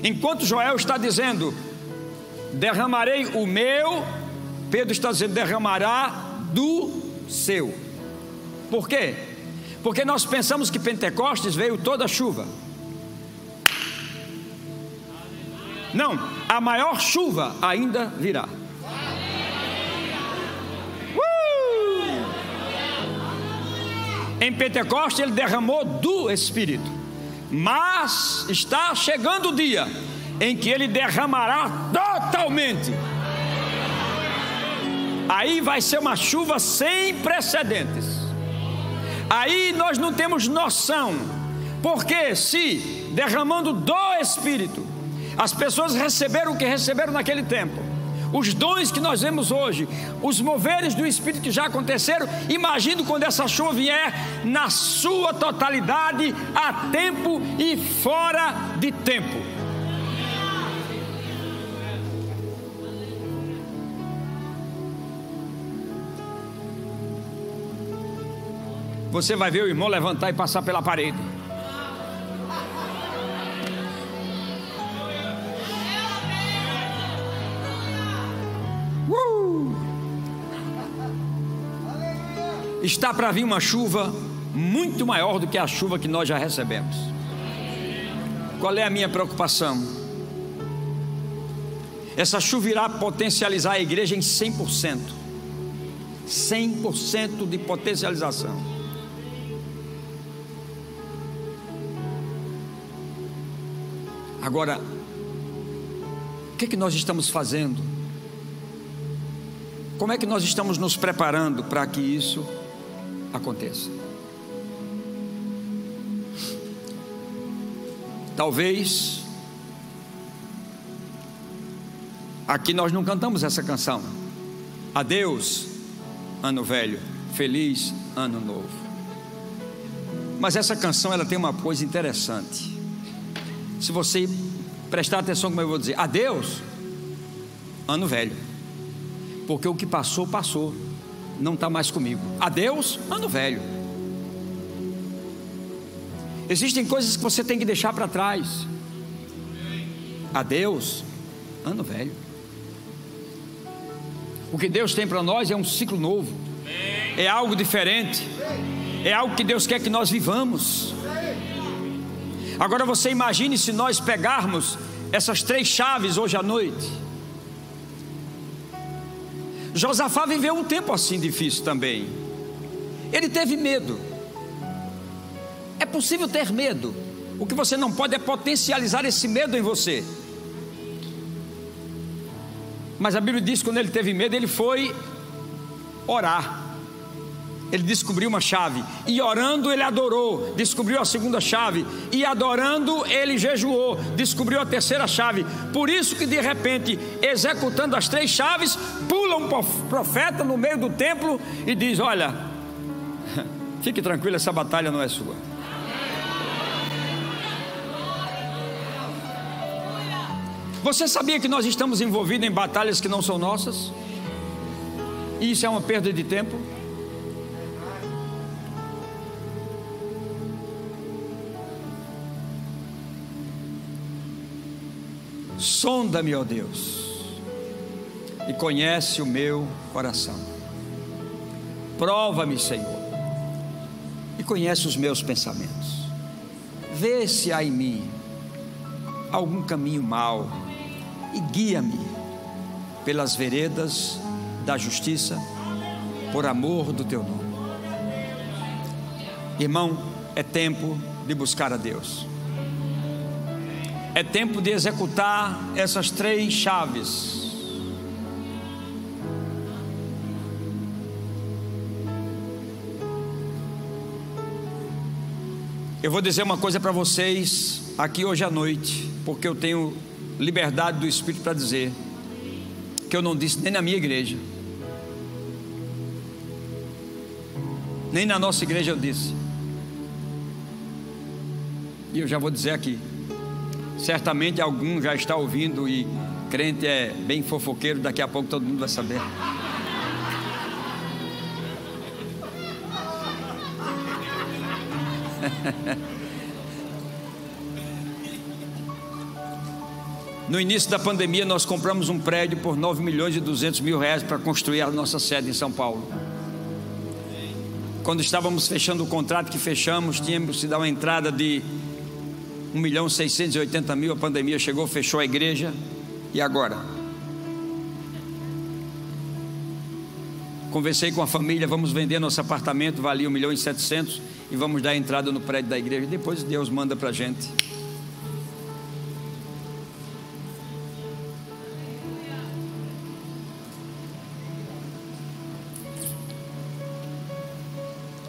Enquanto Joel está dizendo, derramarei o meu, Pedro está dizendo, derramará do seu. Por quê? Porque nós pensamos que Pentecostes veio toda a chuva. Não, a maior chuva ainda virá. Uh! Em Pentecostes ele derramou do Espírito, mas está chegando o dia em que ele derramará totalmente. Aí vai ser uma chuva sem precedentes. Aí nós não temos noção, porque se derramando do Espírito, as pessoas receberam o que receberam naquele tempo, os dons que nós vemos hoje, os moveres do Espírito que já aconteceram, imagino quando essa chuva vier na sua totalidade, a tempo e fora de tempo. Você vai ver o irmão levantar e passar pela parede. Uh! Está para vir uma chuva muito maior do que a chuva que nós já recebemos. Qual é a minha preocupação? Essa chuva irá potencializar a igreja em 100%. 100% de potencialização. Agora, o que, é que nós estamos fazendo? Como é que nós estamos nos preparando para que isso aconteça? Talvez aqui nós não cantamos essa canção. Adeus, ano velho, feliz ano novo. Mas essa canção ela tem uma coisa interessante. Se você prestar atenção como eu vou dizer, adeus, ano velho. Porque o que passou, passou. Não está mais comigo. Adeus, ano velho. Existem coisas que você tem que deixar para trás. Adeus, ano velho. O que Deus tem para nós é um ciclo novo, é algo diferente, é algo que Deus quer que nós vivamos. Agora você imagine se nós pegarmos essas três chaves hoje à noite. Josafá viveu um tempo assim difícil também. Ele teve medo. É possível ter medo. O que você não pode é potencializar esse medo em você. Mas a Bíblia diz que quando ele teve medo, ele foi orar ele descobriu uma chave. E orando, ele adorou, descobriu a segunda chave. E adorando, ele jejuou, descobriu a terceira chave. Por isso que de repente, executando as três chaves, pula um profeta no meio do templo e diz: Olha, fique tranquilo, essa batalha não é sua. Você sabia que nós estamos envolvidos em batalhas que não são nossas? E isso é uma perda de tempo? Sonda-me, ó Deus, e conhece o meu coração. Prova-me, Senhor, e conhece os meus pensamentos. Vê se há em mim algum caminho mau e guia-me pelas veredas da justiça, por amor do teu nome. Irmão, é tempo de buscar a Deus. É tempo de executar essas três chaves. Eu vou dizer uma coisa para vocês aqui hoje à noite, porque eu tenho liberdade do Espírito para dizer, que eu não disse nem na minha igreja, nem na nossa igreja eu disse, e eu já vou dizer aqui. Certamente algum já está ouvindo e crente é bem fofoqueiro, daqui a pouco todo mundo vai saber. No início da pandemia, nós compramos um prédio por 9 milhões e 200 mil reais para construir a nossa sede em São Paulo. Quando estávamos fechando o contrato que fechamos, tínhamos que dar uma entrada de 1 milhão 680 mil, a pandemia chegou, fechou a igreja. E agora? Conversei com a família, vamos vender nosso apartamento, valia 1 milhão e 700 e vamos dar entrada no prédio da igreja. Depois Deus manda para a gente.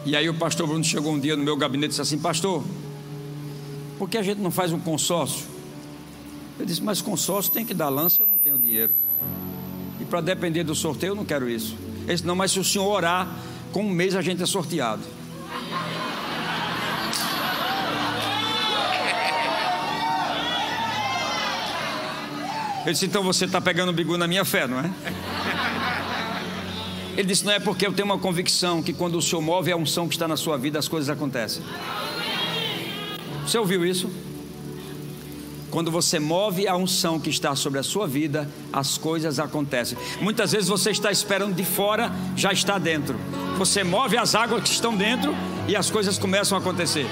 E aí o pastor Bruno chegou um dia no meu gabinete e disse assim, pastor, por que a gente não faz um consórcio? Eu disse, mas consórcio tem que dar lance, eu não tenho dinheiro. E para depender do sorteio, eu não quero isso. Ele disse, não, mas se o senhor orar, com um mês a gente é sorteado. Eu disse, então você está pegando bigu na minha fé, não é? Ele disse, não é porque eu tenho uma convicção que quando o Senhor move a unção que está na sua vida, as coisas acontecem. Você ouviu isso? Quando você move a unção que está sobre a sua vida, as coisas acontecem. Muitas vezes você está esperando de fora, já está dentro. Você move as águas que estão dentro e as coisas começam a acontecer.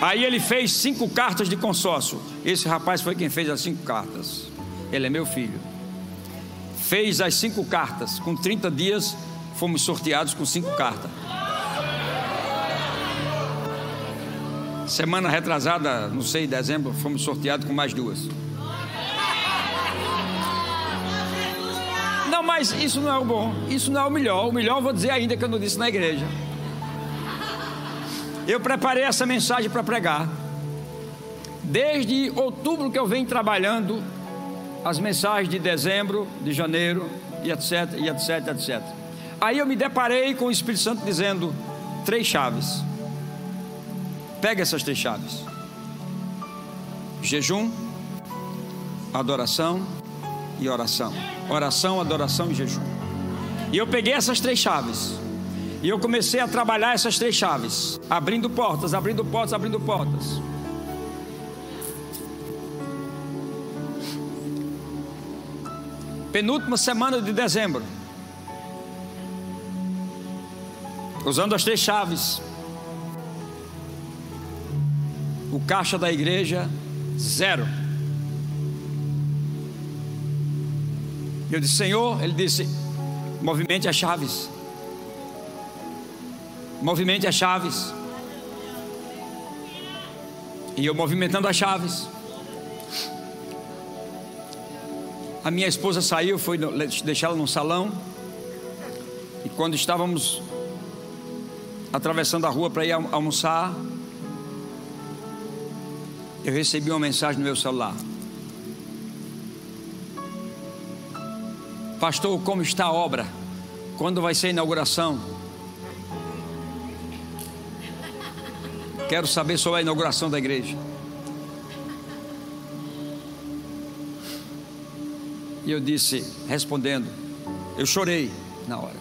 Aí ele fez cinco cartas de consórcio. Esse rapaz foi quem fez as cinco cartas. Ele é meu filho. Fez as cinco cartas. Com 30 dias, fomos sorteados com cinco cartas. Semana retrasada, não sei, dezembro, fomos sorteados com mais duas. Não, mas isso não é o bom, isso não é o melhor. O melhor eu vou dizer ainda que eu não disse na igreja. Eu preparei essa mensagem para pregar. Desde outubro que eu venho trabalhando as mensagens de dezembro, de janeiro, e etc, e etc, etc. Aí eu me deparei com o Espírito Santo dizendo três chaves. Pega essas três chaves: jejum, adoração e oração. Oração, adoração e jejum. E eu peguei essas três chaves. E eu comecei a trabalhar essas três chaves, abrindo portas, abrindo portas, abrindo portas. Penúltima semana de dezembro. Usando as três chaves. O caixa da igreja, zero. Eu disse, Senhor, ele disse, movimente as chaves. Movimente as chaves. E eu movimentando as chaves. A minha esposa saiu, foi deixá-la no salão. E quando estávamos atravessando a rua para ir almoçar, eu recebi uma mensagem no meu celular. Pastor, como está a obra? Quando vai ser a inauguração? Quero saber sobre a inauguração da igreja. E eu disse, respondendo, eu chorei na hora.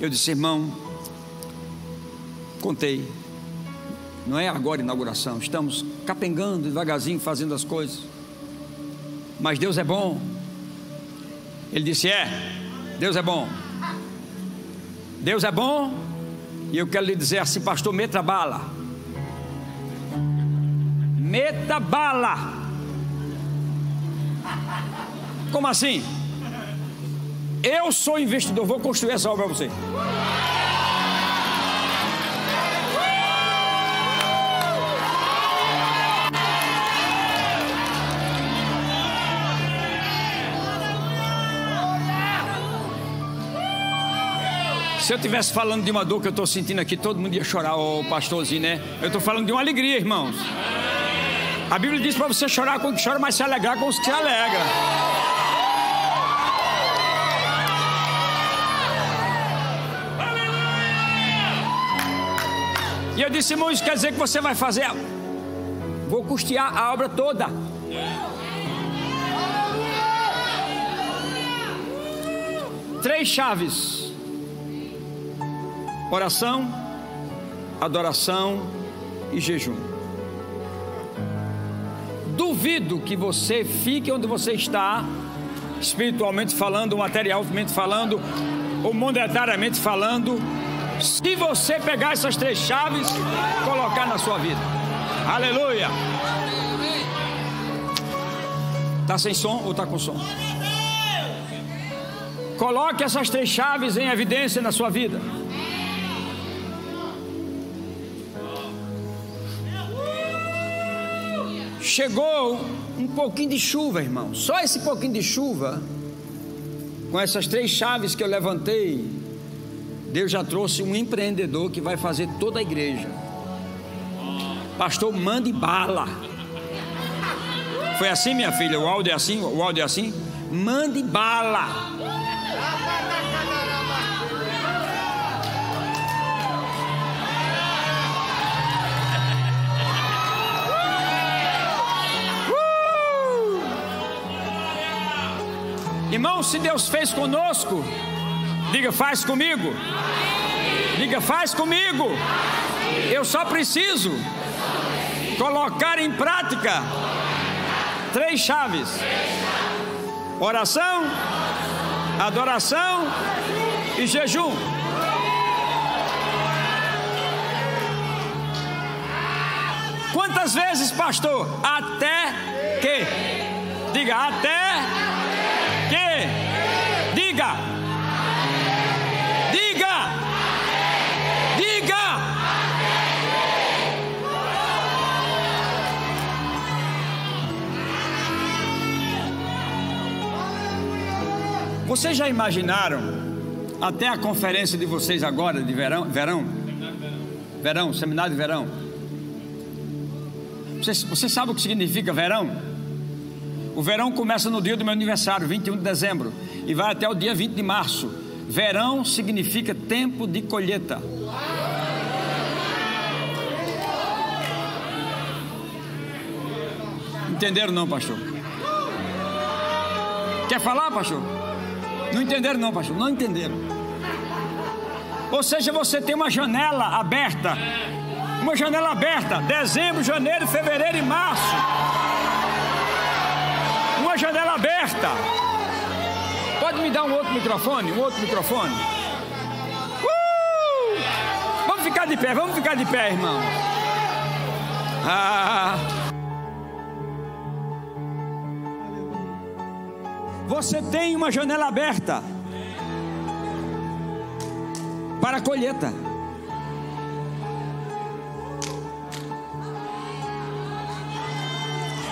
Eu disse, irmão, contei. Não é agora a inauguração, estamos capengando devagarzinho, fazendo as coisas. Mas Deus é bom. Ele disse: É, Deus é bom. Deus é bom. E eu quero lhe dizer assim, pastor, meta bala. Meta bala. Como assim? Eu sou investidor, vou construir essa obra para você. Se eu estivesse falando de uma dor que eu estou sentindo aqui, todo mundo ia chorar, ô oh, pastorzinho, né? Eu estou falando de uma alegria, irmãos. A Bíblia diz para você chorar com o que chora, mas se alegrar com os que se alegra. E eu disse, irmão, isso quer dizer que você vai fazer. Vou custear a obra toda. Três chaves Oração, adoração e jejum. Duvido que você fique onde você está, espiritualmente falando, materialmente falando, ou monetariamente falando, se você pegar essas três chaves, colocar na sua vida. Aleluia! Está sem som ou está com som? Coloque essas três chaves em evidência na sua vida. Chegou um pouquinho de chuva, irmão. Só esse pouquinho de chuva, com essas três chaves que eu levantei, Deus já trouxe um empreendedor que vai fazer toda a igreja. Pastor, mande bala. Foi assim, minha filha? O áudio é assim? O áudio é assim? Mande bala. Irmão, se Deus fez conosco, diga, faz comigo. Diga, faz comigo. Eu só preciso colocar em prática três chaves: oração, adoração e jejum. Quantas vezes, pastor? Até que. Diga, até Vocês já imaginaram até a conferência de vocês agora de verão? Verão? Verão, seminário de verão. Você, você sabe o que significa verão? O verão começa no dia do meu aniversário, 21 de dezembro, e vai até o dia 20 de março. Verão significa tempo de colheita. Entenderam não, pastor? Quer falar, pastor? Não entenderam, não, pastor? Não entenderam. Ou seja, você tem uma janela aberta. Uma janela aberta. Dezembro, janeiro, fevereiro e março. Uma janela aberta. Pode me dar um outro microfone? Um outro microfone? Uh! Vamos ficar de pé, vamos ficar de pé, irmão. Ah. Você tem uma janela aberta para a colheita.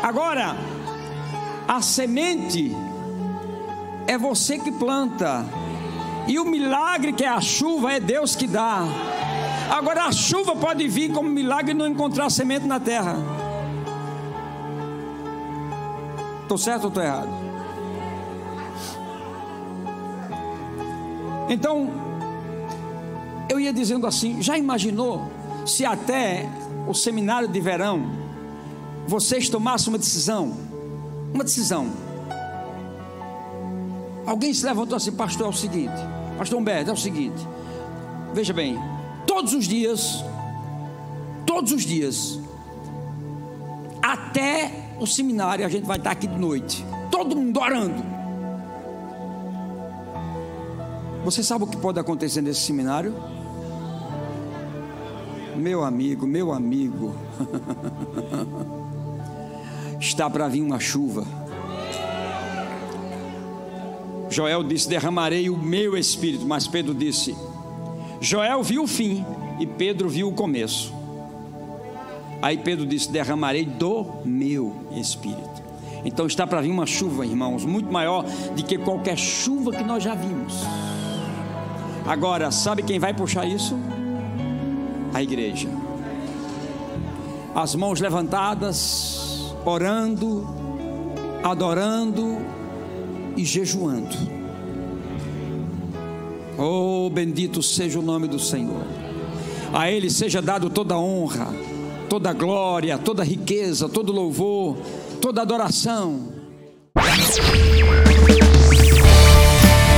Agora, a semente é você que planta, e o milagre que é a chuva é Deus que dá. Agora, a chuva pode vir como milagre e não encontrar semente na terra. Estou certo ou estou errado? Então, eu ia dizendo assim: já imaginou se até o seminário de verão vocês tomassem uma decisão? Uma decisão. Alguém se levantou assim, pastor, é o seguinte, pastor Humberto, é o seguinte, veja bem, todos os dias, todos os dias, até o seminário, a gente vai estar aqui de noite, todo mundo orando. Você sabe o que pode acontecer nesse seminário? Meu amigo, meu amigo, está para vir uma chuva. Joel disse: Derramarei o meu espírito, mas Pedro disse: Joel viu o fim e Pedro viu o começo. Aí Pedro disse: Derramarei do meu espírito. Então está para vir uma chuva, irmãos, muito maior do que qualquer chuva que nós já vimos. Agora, sabe quem vai puxar isso? A igreja. As mãos levantadas, orando, adorando e jejuando. Oh, bendito seja o nome do Senhor. A Ele seja dado toda honra, toda glória, toda riqueza, todo louvor, toda adoração.